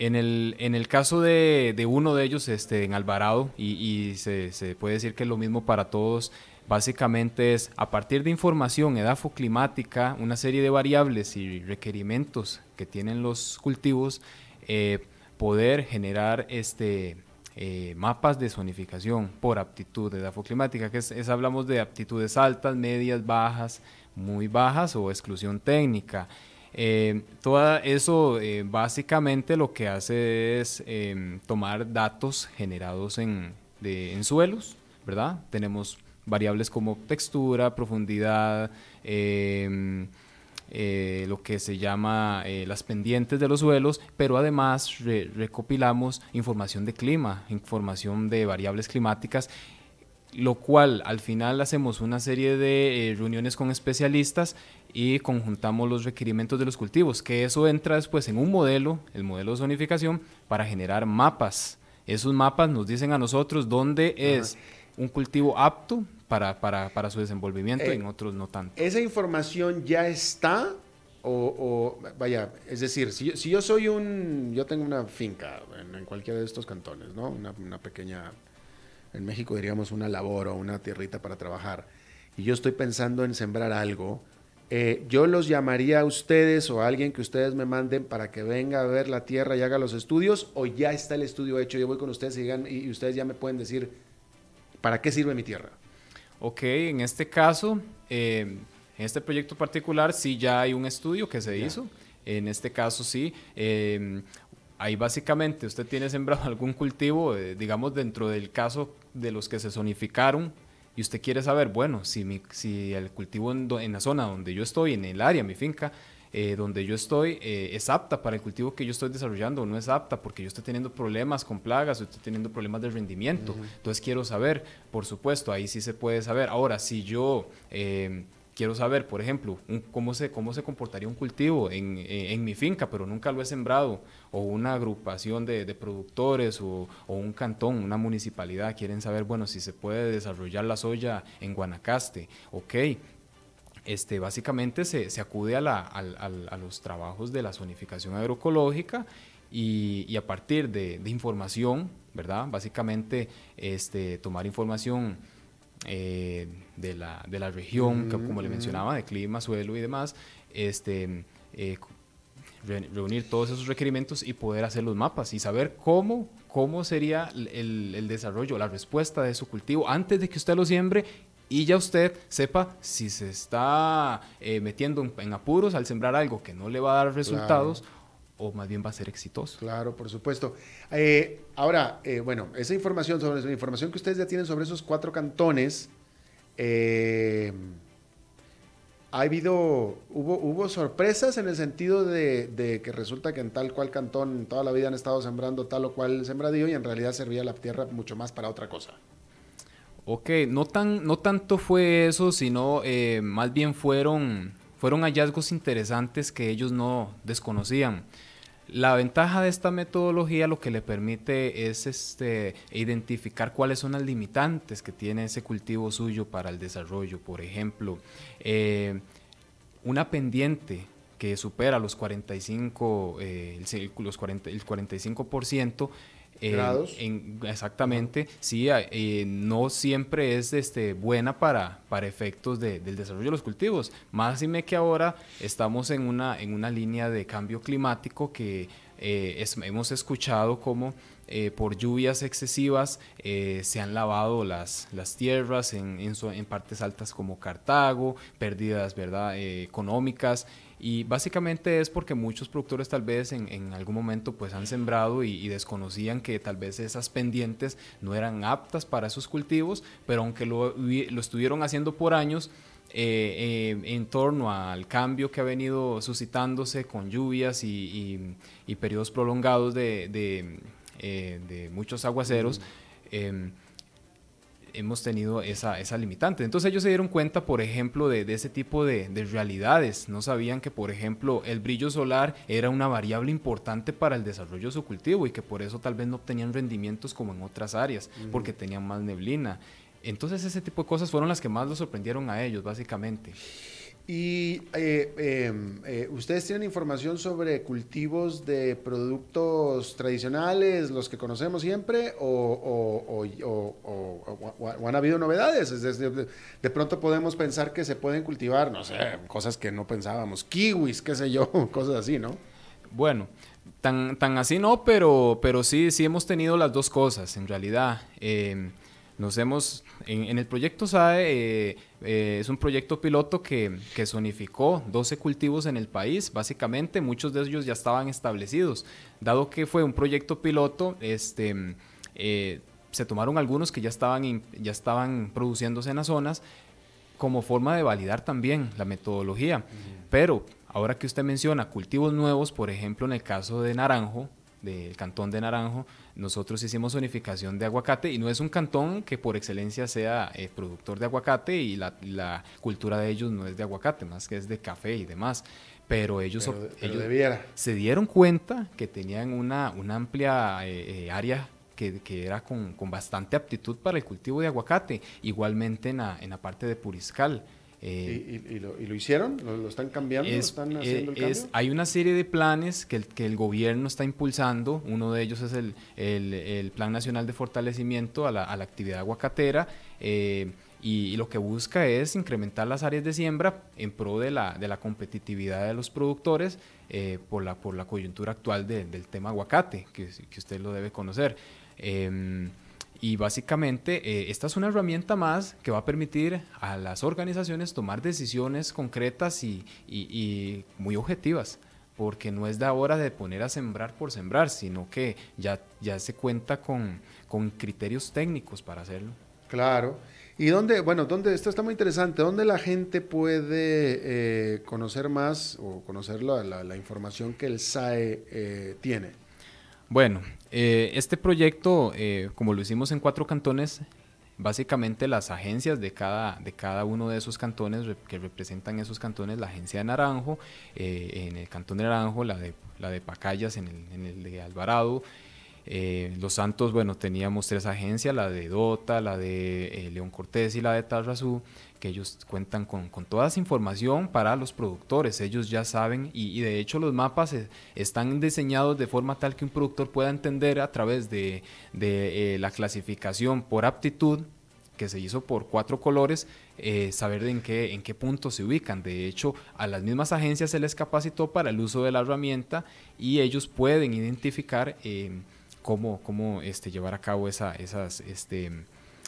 en el, en el caso de, de, uno de ellos, este, en Alvarado, y, se, puede decir que es lo mismo para todos, básicamente es a partir de información edafoclimática, una serie de variables y requerimientos que tienen los cultivos, eh, poder generar este, eh, mapas de zonificación por aptitud edafoclimática, que es, hablamos de aptitudes altas, medias, bajas, muy bajas o exclusión técnica. Eh, todo eso básicamente lo que hace es tomar datos generados en, suelos, ¿verdad? Tenemos variables como textura, profundidad, em, eh, lo que se llama las pendientes de los suelos, pero además recopilamos información de clima, información de variables climáticas lo cual al final hacemos una serie de reuniones con especialistas y conjuntamos los requerimientos de los cultivos, que eso entra después en un modelo, el modelo de zonificación, para generar mapas. Esos mapas nos dicen a nosotros dónde es un cultivo apto para, para, para su desenvolvimiento y en eh, otros no tanto. ¿Esa información ya está o, vaya, es decir, si yo, si yo soy un, yo tengo una finca en, cualquiera de estos cantones, ¿no? Una, una, pequeña, en México diríamos una labor o una tierrita para trabajar, y yo estoy pensando en sembrar algo, eh, yo los llamaría a ustedes o a alguien que ustedes me manden para que venga a ver la tierra y haga los estudios, o ya está el estudio hecho, yo voy con ustedes y, y ustedes ya me pueden decir, ¿para qué sirve mi tierra? Ok, en este caso, eh, en este proyecto particular sí ya hay un estudio que se hizo. En este caso sí. Eh, ahí básicamente usted tiene sembrado algún cultivo, digamos dentro del caso de los que se zonificaron, y usted quiere saber, bueno, si, mi, si el cultivo en, en, la zona donde yo estoy, en el área, mi finca, eh, donde yo estoy, eh, es apta para el cultivo que yo estoy desarrollando o no es apta porque yo estoy teniendo problemas con plagas o estoy teniendo problemas de rendimiento. Entonces quiero saber, por supuesto, ahí sí se puede saber. Ahora, si yo... Eh, quiero saber, por ejemplo, cómo, se, cómo se comportaría un cultivo en, en, mi finca, pero nunca lo he sembrado, o una agrupación de, de productores, o, o, un cantón, una municipalidad, quieren saber, bueno, si se puede desarrollar la soya en Guanacaste, ok. Este, básicamente se, se acude a, la, a, a, los trabajos de la zonificación agroecológica y, y a partir de, de, información, ¿verdad? Básicamente este, tomar información eh, de, la, de, la, región, como le mencionaba, de clima, suelo y demás, este, eh, reunir todos esos requerimientos y poder hacer los mapas y saber cómo, cómo sería el, el, desarrollo, la respuesta de su cultivo antes de que usted lo siembre y ya usted sepa si se está eh, metiendo en, apuros al sembrar algo que no le va a dar resultados. Claro o más bien va a ser exitoso. Claro, por supuesto. Eh, ahora, eh, bueno, esa información, sobre esa información que ustedes ya tienen sobre esos cuatro cantones, eh, ha habido, hubo, hubo sorpresas en el sentido de, de, que resulta que en tal cual cantón toda la vida han estado sembrando tal o cual sembradío y en realidad servía la tierra mucho más para otra cosa. Ok, no, tan, no tanto fue eso, sino eh, más bien fueron, fueron hallazgos interesantes que ellos no desconocían. La ventaja de esta metodología lo que le permite es este, identificar cuáles son las limitantes que tiene ese cultivo suyo para el desarrollo. Por ejemplo, eh, una pendiente que supera los 45, eh, el, los 40, el 45%, grados. exactamente, sí, eh, no siempre es este, buena para, para efectos de, del desarrollo de los cultivos. Más me que ahora estamos en una, en una línea de cambio climático que eh, es, hemos escuchado como eh, por lluvias excesivas se han lavado las, las tierras en, en, en, partes altas como Cartago, pérdidas ¿verdad? económicas y básicamente es porque muchos productores tal vez en, en algún momento pues han sembrado y, y, desconocían que tal vez esas pendientes no eran aptas para esos cultivos, pero aunque lo, lo estuvieron haciendo por años, eh, eh, en torno al cambio que ha venido suscitándose con lluvias y, y, y periodos prolongados de, de, eh, de muchos aguaceros. Mm hemos tenido esa, esa limitante. Entonces ellos se dieron cuenta, por ejemplo, de, de ese tipo de, de, realidades. No sabían que, por ejemplo, el brillo solar era una variable importante para el desarrollo de su cultivo y que por eso tal vez no obtenían rendimientos como en otras áreas, uh -huh. porque tenían más neblina. Entonces ese tipo de cosas fueron las que más los sorprendieron a ellos, básicamente. Y eh, eh, eh, ustedes tienen información sobre cultivos de productos tradicionales, los que conocemos siempre, o, o, o, o han habido novedades. De, pronto podemos pensar que se pueden cultivar, no sé, cosas que no pensábamos, kiwis, qué sé yo, cosas así, ¿no? Bueno, tan, tan así no, pero, pero sí, sí hemos tenido las dos cosas, en realidad. nos hemos, en, en, el proyecto SAE eh, es un proyecto piloto que, que, zonificó 12 cultivos en el país, básicamente muchos de ellos ya estaban establecidos. Dado que fue un proyecto piloto, este, eh, se tomaron algunos que ya estaban, in, ya estaban produciéndose en las zonas como forma de validar también la metodología. Uh -huh. Pero ahora que usted menciona cultivos nuevos, por ejemplo en el caso de Naranjo, del cantón de Naranjo, nosotros hicimos zonificación de aguacate y no es un cantón que por excelencia sea eh, productor de aguacate y la, la, cultura de ellos no es de aguacate, más que es de café y demás. Pero ellos, pero, pero ellos debiera. se dieron cuenta que tenían una, una amplia eh, eh, área que, que, era con, con, bastante aptitud para el cultivo de aguacate, igualmente en la, en la parte de Puriscal. Eh, ¿Y, lo, hicieron? ¿Lo, están cambiando? ¿Están haciendo el cambio? hay una serie de planes que el, que el gobierno está impulsando. Uno de ellos es el, el, Plan Nacional de Fortalecimiento a la, a la actividad aguacatera. Eh, y, lo que busca es incrementar las áreas de siembra en pro de la, de la competitividad de los productores eh, por, la, por la coyuntura actual del tema aguacate, que, que, usted lo debe conocer. Em, y básicamente eh, esta es una herramienta más que va a permitir a las organizaciones tomar decisiones concretas y, y, muy objetivas porque no es de ahora de poner a sembrar por sembrar, sino que ya, ya se cuenta con, con criterios técnicos para hacerlo. Claro. ¿Y dónde, bueno, dónde, esto está muy interesante, dónde la gente puede eh, conocer más o conocer la, información que el SAE eh, tiene? Bueno, eh, este proyecto, como lo hicimos en cuatro cantones, básicamente las agencias de cada, de cada uno de esos cantones que representan esos cantones, la agencia de Naranjo, en el cantón de Naranjo, la de, la de Pacayas en el, de Alvarado, eh, los Santos, bueno, teníamos tres agencias, la de Dota, la de eh, León Cortés y la de Tarrazú, que ellos cuentan con, con, toda esa información para los productores. Ellos ya saben y, de hecho los mapas eh, están diseñados de forma tal que un productor pueda entender a través de, de la clasificación por aptitud que se hizo por cuatro colores, saber en qué, en qué punto se ubican. De hecho, a las mismas agencias se les capacitó para el uso de la herramienta y ellos pueden identificar cómo, cómo este, llevar a cabo esa, esas, este,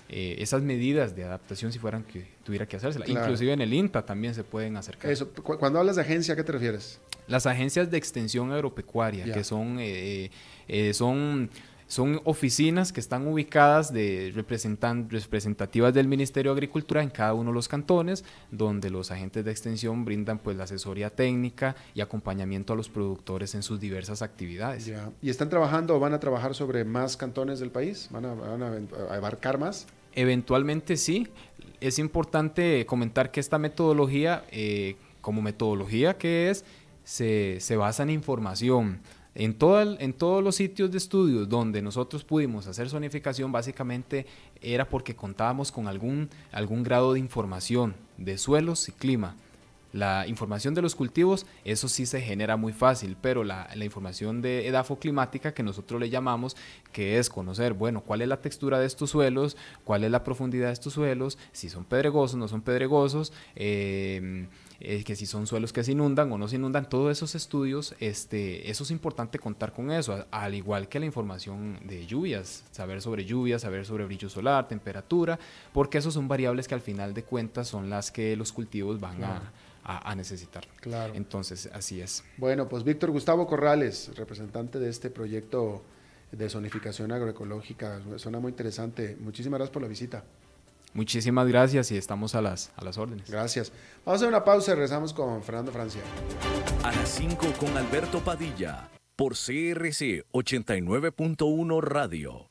eh, esas medidas de adaptación si fueran que tuviera que hacerse. Inclusive en el INTA también se pueden acercar. Eso, cuando hablas de agencia, ¿a qué te refieres? Las agencias de extensión agropecuaria, que son, eh, eh, son son oficinas que están ubicadas de representan, representativas del Ministerio de Agricultura en cada uno de los cantones, donde los agentes de extensión brindan pues la asesoría técnica y acompañamiento a los productores en sus diversas actividades. ¿Y están trabajando o van a trabajar sobre más cantones del país? ¿Van a, abarcar más? Eventualmente sí. Es importante comentar que esta metodología, eh, como metodología que es, se, se basa en información en, en todos los sitios de estudios donde nosotros pudimos hacer zonificación, básicamente era porque contábamos con algún, algún grado de información de suelos y clima. La información de los cultivos, eso sí se genera muy fácil, pero la, información de edafoclimática que nosotros le llamamos, que es conocer, bueno, cuál es la textura de estos suelos, cuál es la profundidad de estos suelos, si son pedregosos, no son pedregosos, eh, eh, que si son suelos que se inundan o no se inundan, todos esos estudios, este, eso es importante contar con eso, al igual que la información de lluvias, saber sobre lluvias, saber sobre brillo solar, temperatura, porque esos son variables que al final de cuentas son las que los cultivos van a, necesitar. Claro. Entonces, así es. Bueno, pues Víctor Gustavo Corrales, representante de este proyecto de zonificación agroecológica, suena muy interesante. Muchísimas gracias por la visita. Muchísimas gracias y estamos a las, a las órdenes. Gracias. Vamos a hacer una pausa y regresamos con Fernando Francia. A las 5 con Alberto Padilla, por CRC 89.1 Radio.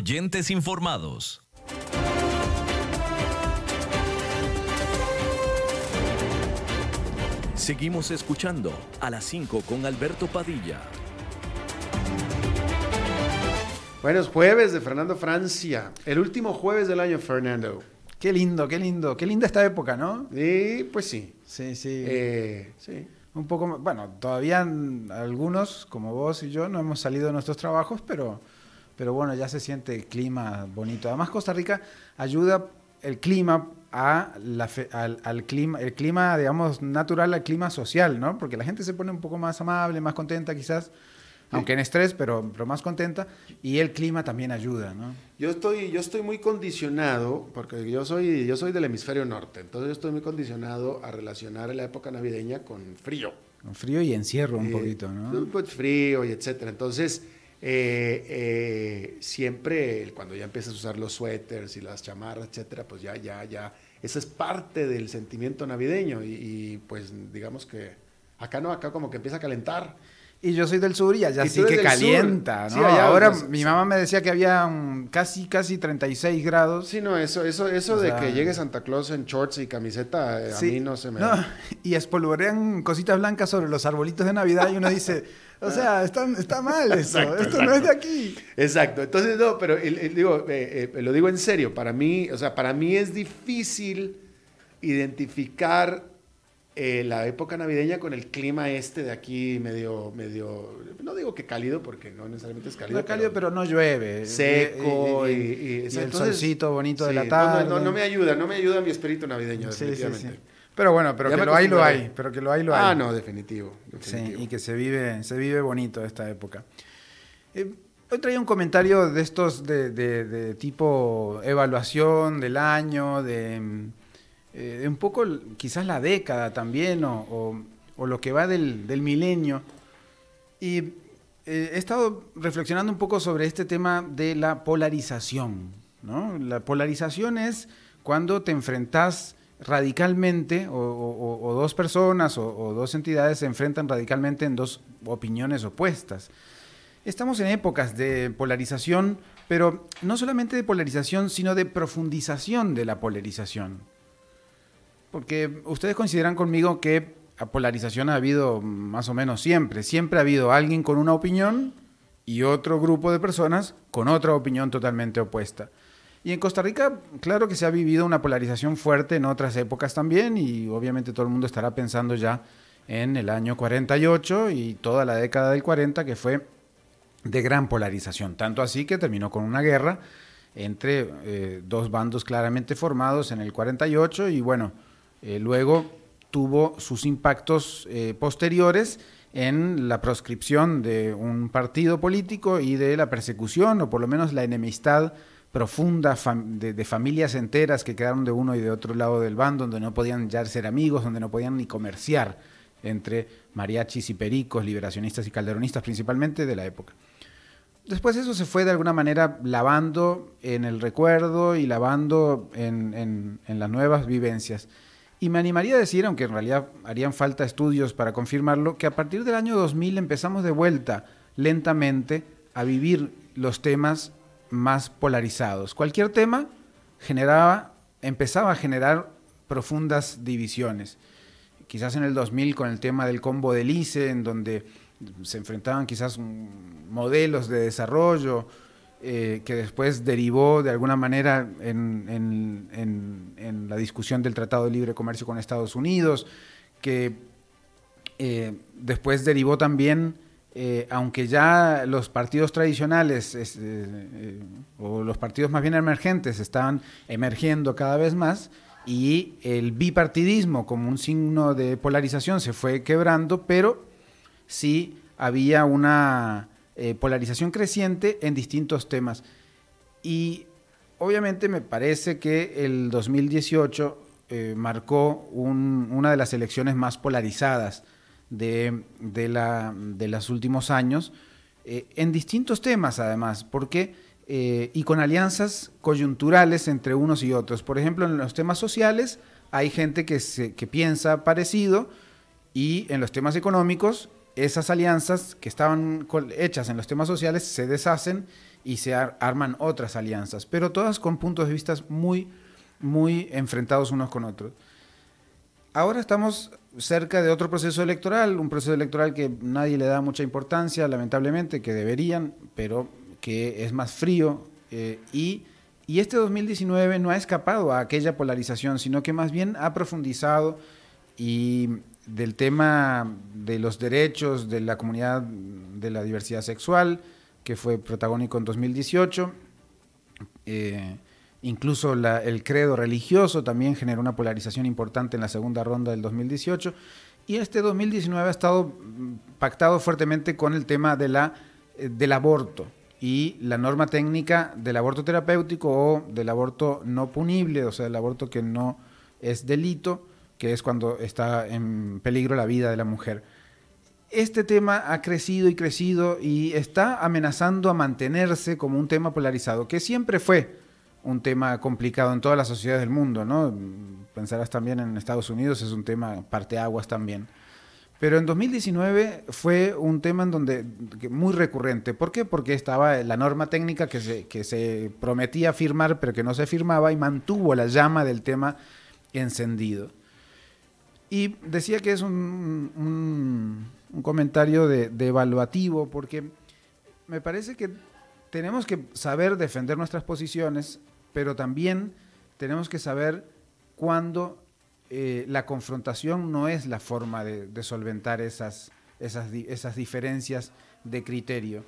Oyentes informados. Seguimos escuchando a las 5 con Alberto Padilla. Buenos jueves de Fernando Francia. El último jueves del año, Fernando. Qué lindo, qué lindo. Qué linda esta época, ¿no? Sí, pues sí. Sí, sí. Eh, sí. Un poco, bueno, todavía algunos, como vos y yo, no hemos salido de nuestros trabajos, pero pero bueno, ya se siente el clima bonito. Además, Costa Rica ayuda el clima a la al, al, clima, el clima, digamos, natural al clima social, ¿no? Porque la gente se pone un poco más amable, más contenta quizás, aunque en estrés, pero, pero más contenta, y el clima también ayuda, ¿no? Yo estoy, yo estoy muy condicionado, porque yo soy, yo soy del hemisferio norte, entonces yo estoy muy condicionado a relacionar la época navideña con frío. Con frío y encierro un poquito, ¿no? Pues frío y etcétera. Entonces, eh, eh, siempre cuando ya empiezas a usar los suéteres y las chamarras, etcétera, pues ya, ya, ya, esa es parte del sentimiento navideño y pues digamos que acá no, acá como que empieza a calentar. Y yo soy del sur y allá sí que calienta, ¿no? Ahora mi mamá me decía que había casi casi 36 grados. Sí, no, eso eso eso de que llegue Santa Claus en shorts y camiseta eh, a mí no se me no, y espolvorean cositas blancas sobre los arbolitos de Navidad y uno dice, o sea, está, está mal eso, esto no es de aquí. Exacto, entonces no, pero digo, eh, eh, lo digo en serio, para mí, o sea, para mí es difícil identificar eh, la época navideña con el clima este de aquí medio, medio, no digo que cálido porque no necesariamente es cálido. No cálido, pero, no llueve. Seco y, el solcito bonito de la tarde. No, me ayuda, no me ayuda mi espíritu navideño, definitivamente. pero bueno, pero que lo hay, lo hay. Pero que lo hay, lo hay. Ah, no, definitivo. Sí, y que se vive, se vive bonito esta época. Eh, hoy traía un comentario de estos de, de tipo evaluación del año, de eh, un poco quizás la década también o, lo que va del, milenio. Y eh, he estado reflexionando un poco sobre este tema de la polarización. La polarización es cuando te enfrentas radicalmente o, dos personas o, dos entidades se enfrentan radicalmente en dos opiniones opuestas. Estamos en épocas de polarización, pero no solamente de polarización, sino de profundización de la polarización. Porque ustedes consideran conmigo que la polarización ha habido más o menos siempre. Siempre ha habido alguien con una opinión y otro grupo de personas con otra opinión totalmente opuesta. Y en Costa Rica, claro que se ha vivido una polarización fuerte en otras épocas también y obviamente todo el mundo estará pensando ya en el año 48 y toda la década del 40 que fue de gran polarización. Tanto así que terminó con una guerra entre eh, dos bandos claramente formados en el 48 y bueno, eh, luego tuvo sus impactos eh, posteriores en la proscripción de un partido político y de la persecución, o por lo menos la enemistad profunda de, familias enteras que quedaron de uno y de otro lado del bando, donde no podían ya ser amigos, donde no podían ni comerciar entre mariachis y pericos, liberacionistas y calderonistas principalmente de la época. Después eso se fue de alguna manera lavando en el recuerdo y lavando en las nuevas vivencias. Y me animaría a decir, aunque en realidad harían falta estudios para confirmarlo, que a partir del año 2000 empezamos de vuelta lentamente a vivir los temas más polarizados. Cualquier tema generaba, empezaba a generar profundas divisiones. Quizás en el 2000 con el tema del combo del ICE, en donde se enfrentaban quizás modelos de desarrollo, eh, que después derivó de alguna manera en, la discusión del Tratado de Libre Comercio con Estados Unidos, que eh, después derivó también, eh, aunque ya los partidos tradicionales o los partidos más bien emergentes estaban emergiendo cada vez más, y el bipartidismo como un signo de polarización se fue quebrando, pero sí había una eh, polarización creciente en distintos temas. Y obviamente me parece que el 2018 eh, marcó una de las elecciones más polarizadas de, de, la, de los últimos años, eh, en distintos temas además, porque, y con alianzas coyunturales entre unos y otros. Por ejemplo, en los temas sociales hay gente que, se, que piensa parecido y en los temas económicos esas alianzas que estaban hechas en los temas sociales se deshacen y se arman otras alianzas, pero todas con puntos de vista muy, muy enfrentados unos con otros. Ahora estamos cerca de otro proceso electoral, un proceso electoral que nadie le da mucha importancia, lamentablemente, que deberían, pero que es más frío. Eh, y, y este 2019 no ha escapado a aquella polarización, sino que más bien ha profundizado y del tema de los derechos de la comunidad de la diversidad sexual, que fue protagónico en 2018, eh, incluso el credo religioso también generó una polarización importante en la segunda ronda del 2018. Y este 2019 ha estado pactado fuertemente con el tema de la, eh, del aborto y la norma técnica del aborto terapéutico o del aborto no punible, o sea, el aborto que no es delito, que es cuando está en peligro la vida de la mujer. Este tema ha crecido y crecido y está amenazando a mantenerse como un tema polarizado, que siempre fue un tema complicado en todas las sociedades del mundo, ¿no? Pensarás también en Estados Unidos, es un tema parteaguas también. Pero en 2019 fue un tema en donde muy recurrente. ¿Por qué? Porque estaba la norma técnica que se, que se prometía firmar, pero que no se firmaba y mantuvo la llama del tema encendido. Y decía que es un, un- comentario de, evaluativo, porque me parece que tenemos que saber defender nuestras posiciones, pero también tenemos que saber cuándo eh, la confrontación no es la forma de, de solventar esas, esas, esas diferencias de criterio.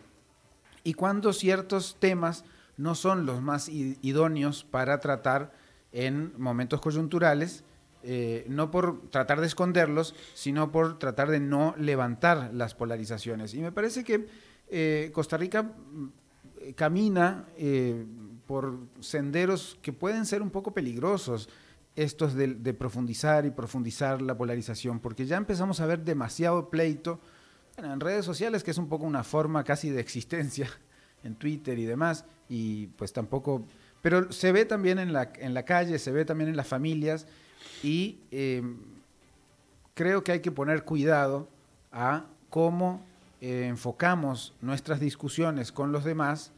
Y cuando ciertos temas no son los más idóneos para tratar en momentos coyunturales, eh, no por tratar de esconderlos, sino por tratar de no levantar las polarizaciones. Y me parece que eh, Costa Rica mm, camina eh, por senderos que pueden ser un poco peligrosos, estos de, profundizar y profundizar la polarización, porque ya empezamos a ver demasiado pleito en redes sociales, que es un poco una forma casi de existencia, en Twitter y demás, y pues tampoco, pero se ve también en la, en la calle, se ve también en las familias, y eh, creo que hay que poner cuidado a cómo eh, enfocamos nuestras discusiones con los demás,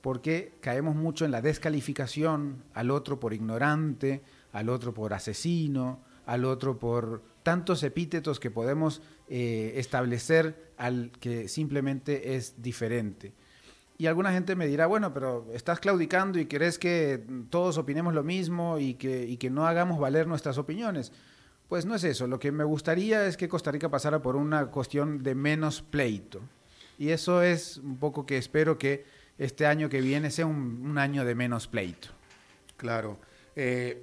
porque caemos mucho en la descalificación al otro por ignorante, al otro por asesino, al otro por tantos epítetos que podemos eh, establecer al que simplemente es diferente. Y alguna gente me dirá, bueno, pero estás claudicando y querés que todos opinemos lo mismo y que, y que no hagamos valer nuestras opiniones. Pues no es eso. Lo que me gustaría es que Costa Rica pasara por una cuestión de menos pleito. Y eso es un poco que espero que este año que viene sea un, año de menos pleito. Claro. Eh,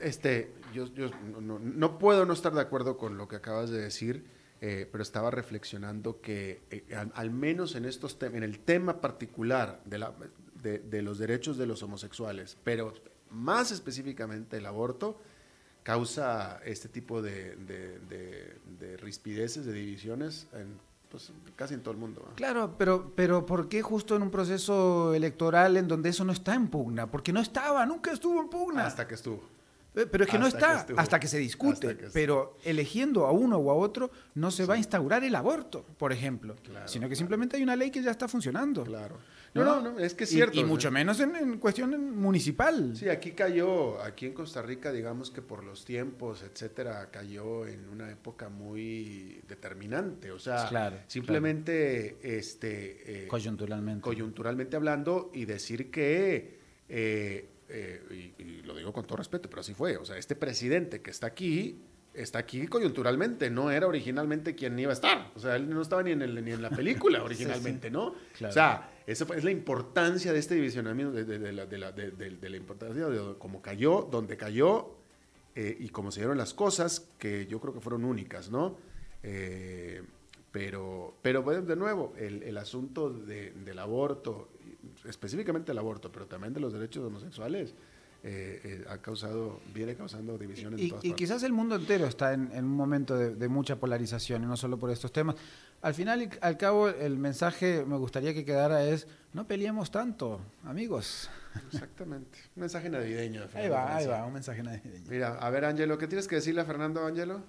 este, yo, yo no puedo no estar de acuerdo con lo que acabas de decir, eh, pero estaba reflexionando que eh, al, al menos en estos en el tema particular de, la, de, de los derechos de los homosexuales, pero más específicamente el aborto, causa este tipo de, de- de- de rispideces, de divisiones, en, pues, casi en todo el mundo. Claro, pero, pero ¿por qué justo en un proceso electoral en donde eso no está en pugna? Porque no estaba, nunca estuvo en pugna. Hasta que estuvo. Eh, Pero es que no que está, estuvo. hasta que se discute. Que pero eligiendo a uno o a otro no se va a instaurar el aborto, por ejemplo. Claro, sino que claro. simplemente hay una ley que ya está funcionando. Claro. No, no, no, es que es cierto. Y, mucho menos en, en cuestión municipal. Sí, aquí cayó, aquí en Costa Rica, digamos que por los tiempos, etcétera, cayó en una época muy determinante. O sea, Claro, simplemente, este, eh, Coyunturalmente. coyunturalmente hablando y decir que, eh, eh, y, y lo digo con todo respeto, pero así fue. O sea, este presidente que está aquí, está aquí coyunturalmente, no era originalmente quien iba a estar. O sea, él no estaba ni en, el- ni en la película originalmente, ¿no? Claro. O sea, esa es la importancia de este divisionamiento, de, de- de la, de la- importancia de cómo cayó, dónde cayó eh, y cómo se dieron las cosas, que yo creo que fueron únicas, ¿no? Eh, pero, pero bueno, de nuevo, el, el asunto de- del aborto, específicamente el aborto, pero también de los derechos homosexuales, eh, eh, ha causado, viene causando divisiones en Y, todas y partes. quizás el mundo entero está en, en un momento de, de mucha polarización, y no solo por estos temas. Al final y al cabo, el mensaje me gustaría que quedara es, no peleemos tanto, amigos. Exactamente. Un mensaje navideño. de Ahí va, ahí va, un mensaje navideño. Mira, a ver, Ángelo, ¿qué tienes que decirle a Fernando, Ángelo?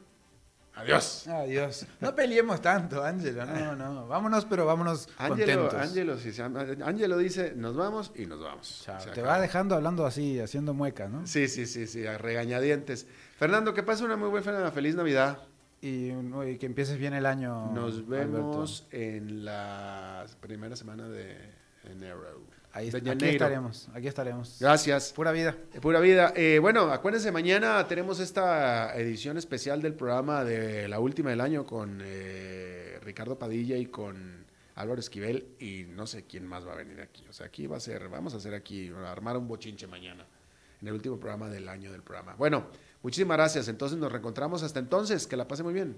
Adiós. Adiós. No peleemos tanto, Ángelo, no, no. Vámonos, pero vámonos Ángelo, contentos. Ángelo, si Ángelo dice, nos vamos y nos vamos. Chao. Se Te va dejando hablando así, haciendo mueca, ¿no? Sí, sí, sí, sí, a regañadientes. Fernando, que pase una muy buena feliz Navidad. Y, que empieces bien el año. Nos Alberto. vemos en la primera semana de enero. Ahí, De aquí estaremos, aquí estaremos. Gracias. Pura vida. Eh, Pura vida. Eh, bueno, acuérdense, mañana tenemos esta edición especial del programa de la última del año con eh, Ricardo Padilla y con Álvaro Esquivel y no sé quién más va a venir aquí. O sea, aquí va a ser, vamos a hacer aquí, a armar un bochinche mañana, en el último programa del año del programa. Bueno, muchísimas gracias. Entonces nos reencontramos hasta entonces. Que la pase muy bien.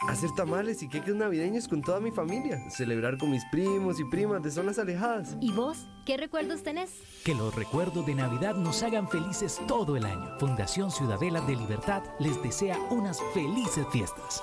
Hacer tamales y queques navideños con toda mi familia. Celebrar con mis primos y primas de zonas alejadas. ¿Y vos? ¿Qué recuerdos tenés? Que los recuerdos de Navidad nos hagan felices todo el año. Fundación Ciudadela de Libertad les desea unas felices fiestas.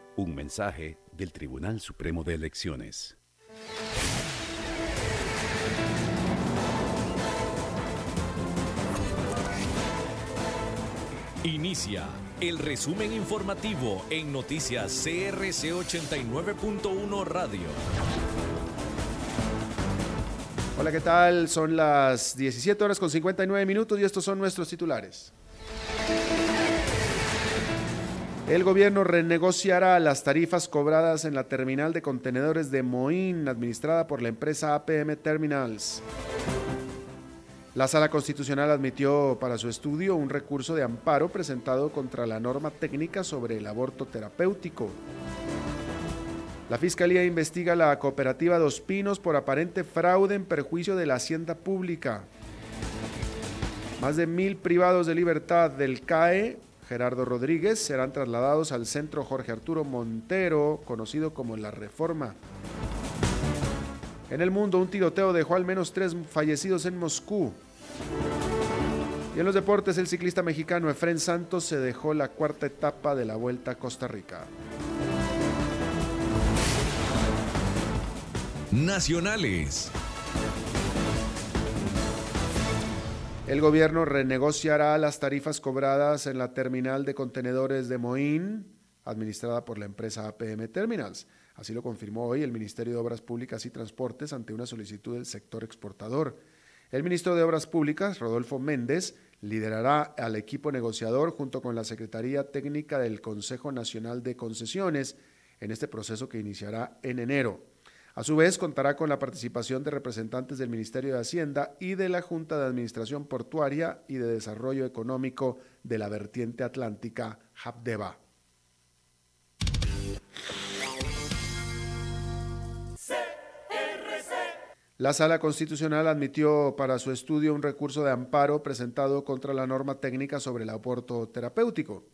Un mensaje del Tribunal Supremo de Elecciones. Inicia el resumen informativo en noticias CRC 89.1 Radio. Hola, ¿qué tal? Son las 17 horas con 59 minutos y estos son nuestros titulares. El gobierno renegociará las tarifas cobradas en la terminal de contenedores de Moín, administrada por la empresa APM Terminals. La Sala Constitucional admitió para su estudio un recurso de amparo presentado contra la norma técnica sobre el aborto terapéutico. La Fiscalía investiga la cooperativa Dos Pinos por aparente fraude en perjuicio de la hacienda pública. Más de mil privados de libertad del CAE, Gerardo Rodríguez, serán trasladados al centro Jorge Arturo Montero, conocido como La Reforma. En el mundo, un tiroteo dejó al menos tres fallecidos en Moscú. Y en los deportes, el ciclista mexicano Efren Santos se dejó la cuarta etapa de la Vuelta a Costa Rica. Nacionales. El gobierno renegociará las tarifas cobradas en la terminal de contenedores de Moín, administrada por la empresa APM Terminals. Así lo confirmó hoy el Ministerio de Obras Públicas y Transportes ante una solicitud del sector exportador. El ministro de Obras Públicas, Rodolfo Méndez, liderará al equipo negociador junto con la Secretaría Técnica del Consejo Nacional de Concesiones en este proceso que iniciará en enero. A su vez, contará con la participación de representantes del Ministerio de Hacienda y de la Junta de Administración Portuaria y de Desarrollo Económico de la Vertiente Atlántica, HAPDEVA. La Sala Constitucional admitió para su estudio un recurso de amparo presentado contra la norma técnica sobre el aborto terapéutico.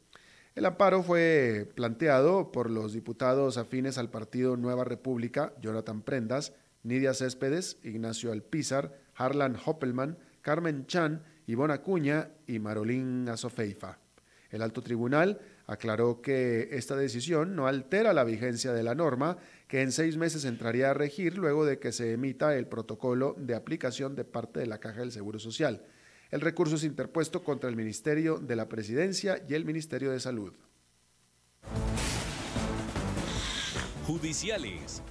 El amparo fue planteado por los diputados afines al partido Nueva República, Jonathan Prendas, Nidia Céspedes, Ignacio Alpizar, Harlan Hoppelman, Carmen Chan, Ivonne Acuña y Marolín Azofeifa. El alto tribunal aclaró que esta decisión no altera la vigencia de la norma, que en seis meses entraría a regir luego de que se emita el protocolo de aplicación de parte de la Caja del Seguro Social. El recurso es interpuesto contra el Ministerio de la Presidencia y el Ministerio de Salud. Judiciales.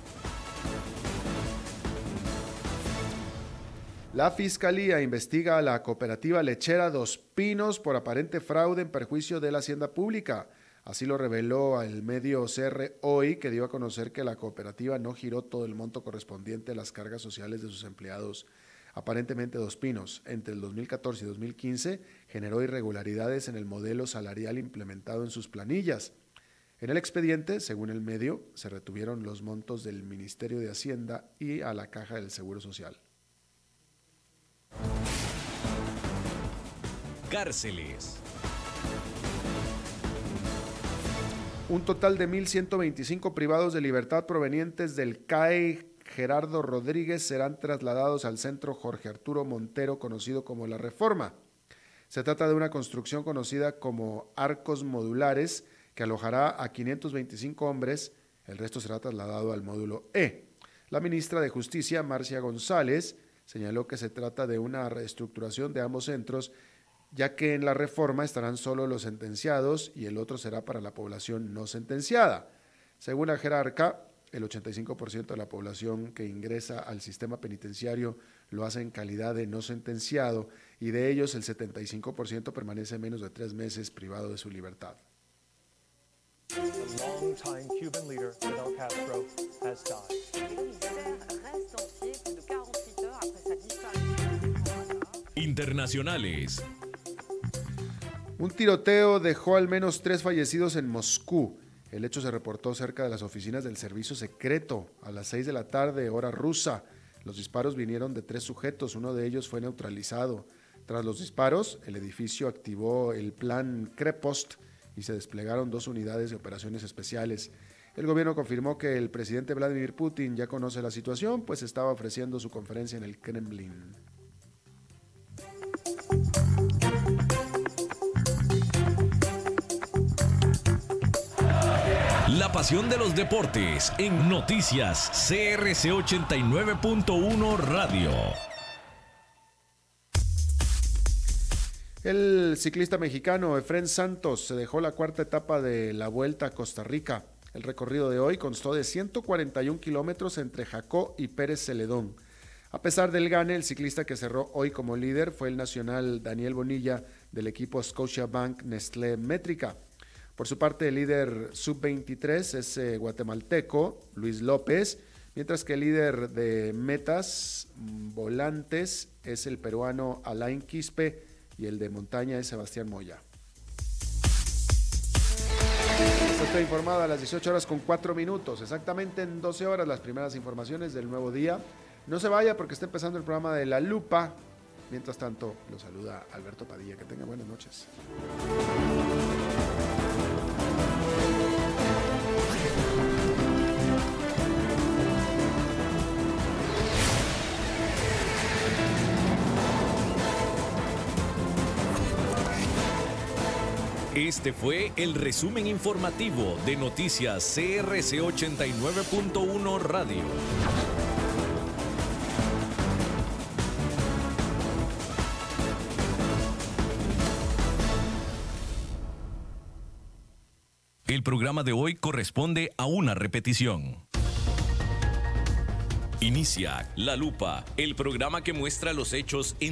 La Fiscalía investiga a la cooperativa lechera Dos Pinos por aparente fraude en perjuicio de la hacienda pública. Así lo reveló el medio CR hoy, que dio a conocer que la cooperativa no giró todo el monto correspondiente a las cargas sociales de sus empleados. Aparentemente Dos Pinos, entre el 2014 y 2015, generó irregularidades en el modelo salarial implementado en sus planillas. En el expediente, según el medio, se retuvieron los montos del Ministerio de Hacienda y a la Caja del Seguro Social. Cárceles. Un total de 1.125 privados de libertad provenientes del CAE Gerardo Rodríguez serán trasladados al centro Jorge Arturo Montero, conocido como La Reforma. Se trata de una construcción conocida como arcos modulares que alojará a 525 hombres, el resto será trasladado al módulo E. La ministra de Justicia, Marcia González, señaló que se trata de una reestructuración de ambos centros ya que en la reforma estarán solo los sentenciados y el otro será para la población no sentenciada. Según la jerarca, el 85% de la población que ingresa al sistema penitenciario lo hace en calidad de no sentenciado y de ellos el 75% permanece menos de tres meses privado de su libertad. Internacionales. Un tiroteo dejó al menos tres fallecidos en Moscú. El hecho se reportó cerca de las oficinas del servicio secreto a las 6 de la tarde, hora rusa. Los disparos vinieron de tres sujetos, uno de ellos fue neutralizado. Tras los disparos, el edificio activó el plan Krepost y se desplegaron dos unidades de operaciones especiales. El gobierno confirmó que el presidente Vladimir Putin ya conoce la situación, pues estaba ofreciendo su conferencia en el Kremlin. Pasión de los deportes en noticias CRC 89.1 Radio. El ciclista mexicano Efren Santos se dejó la cuarta etapa de la Vuelta a Costa Rica. El recorrido de hoy constó de 141 kilómetros entre Jacó y Pérez Celedón. A pesar del gane, el ciclista que cerró hoy como líder fue el nacional Daniel Bonilla del equipo Scotiabank Nestlé Métrica. Por su parte, el líder sub-23 es eh, guatemalteco Luis López, mientras que el líder de metas mm, volantes es el peruano Alain Quispe y el de montaña es Sebastián Moya. Está informada a las 18 horas con 4 minutos, exactamente en 12 horas las primeras informaciones del nuevo día. No se vaya porque está empezando el programa de La Lupa. Mientras tanto, lo saluda Alberto Padilla. Que tenga buenas noches. Este fue el resumen informativo de Noticias CRC 89.1 Radio. El programa de hoy corresponde a una repetición. Inicia La Lupa, el programa que muestra los hechos en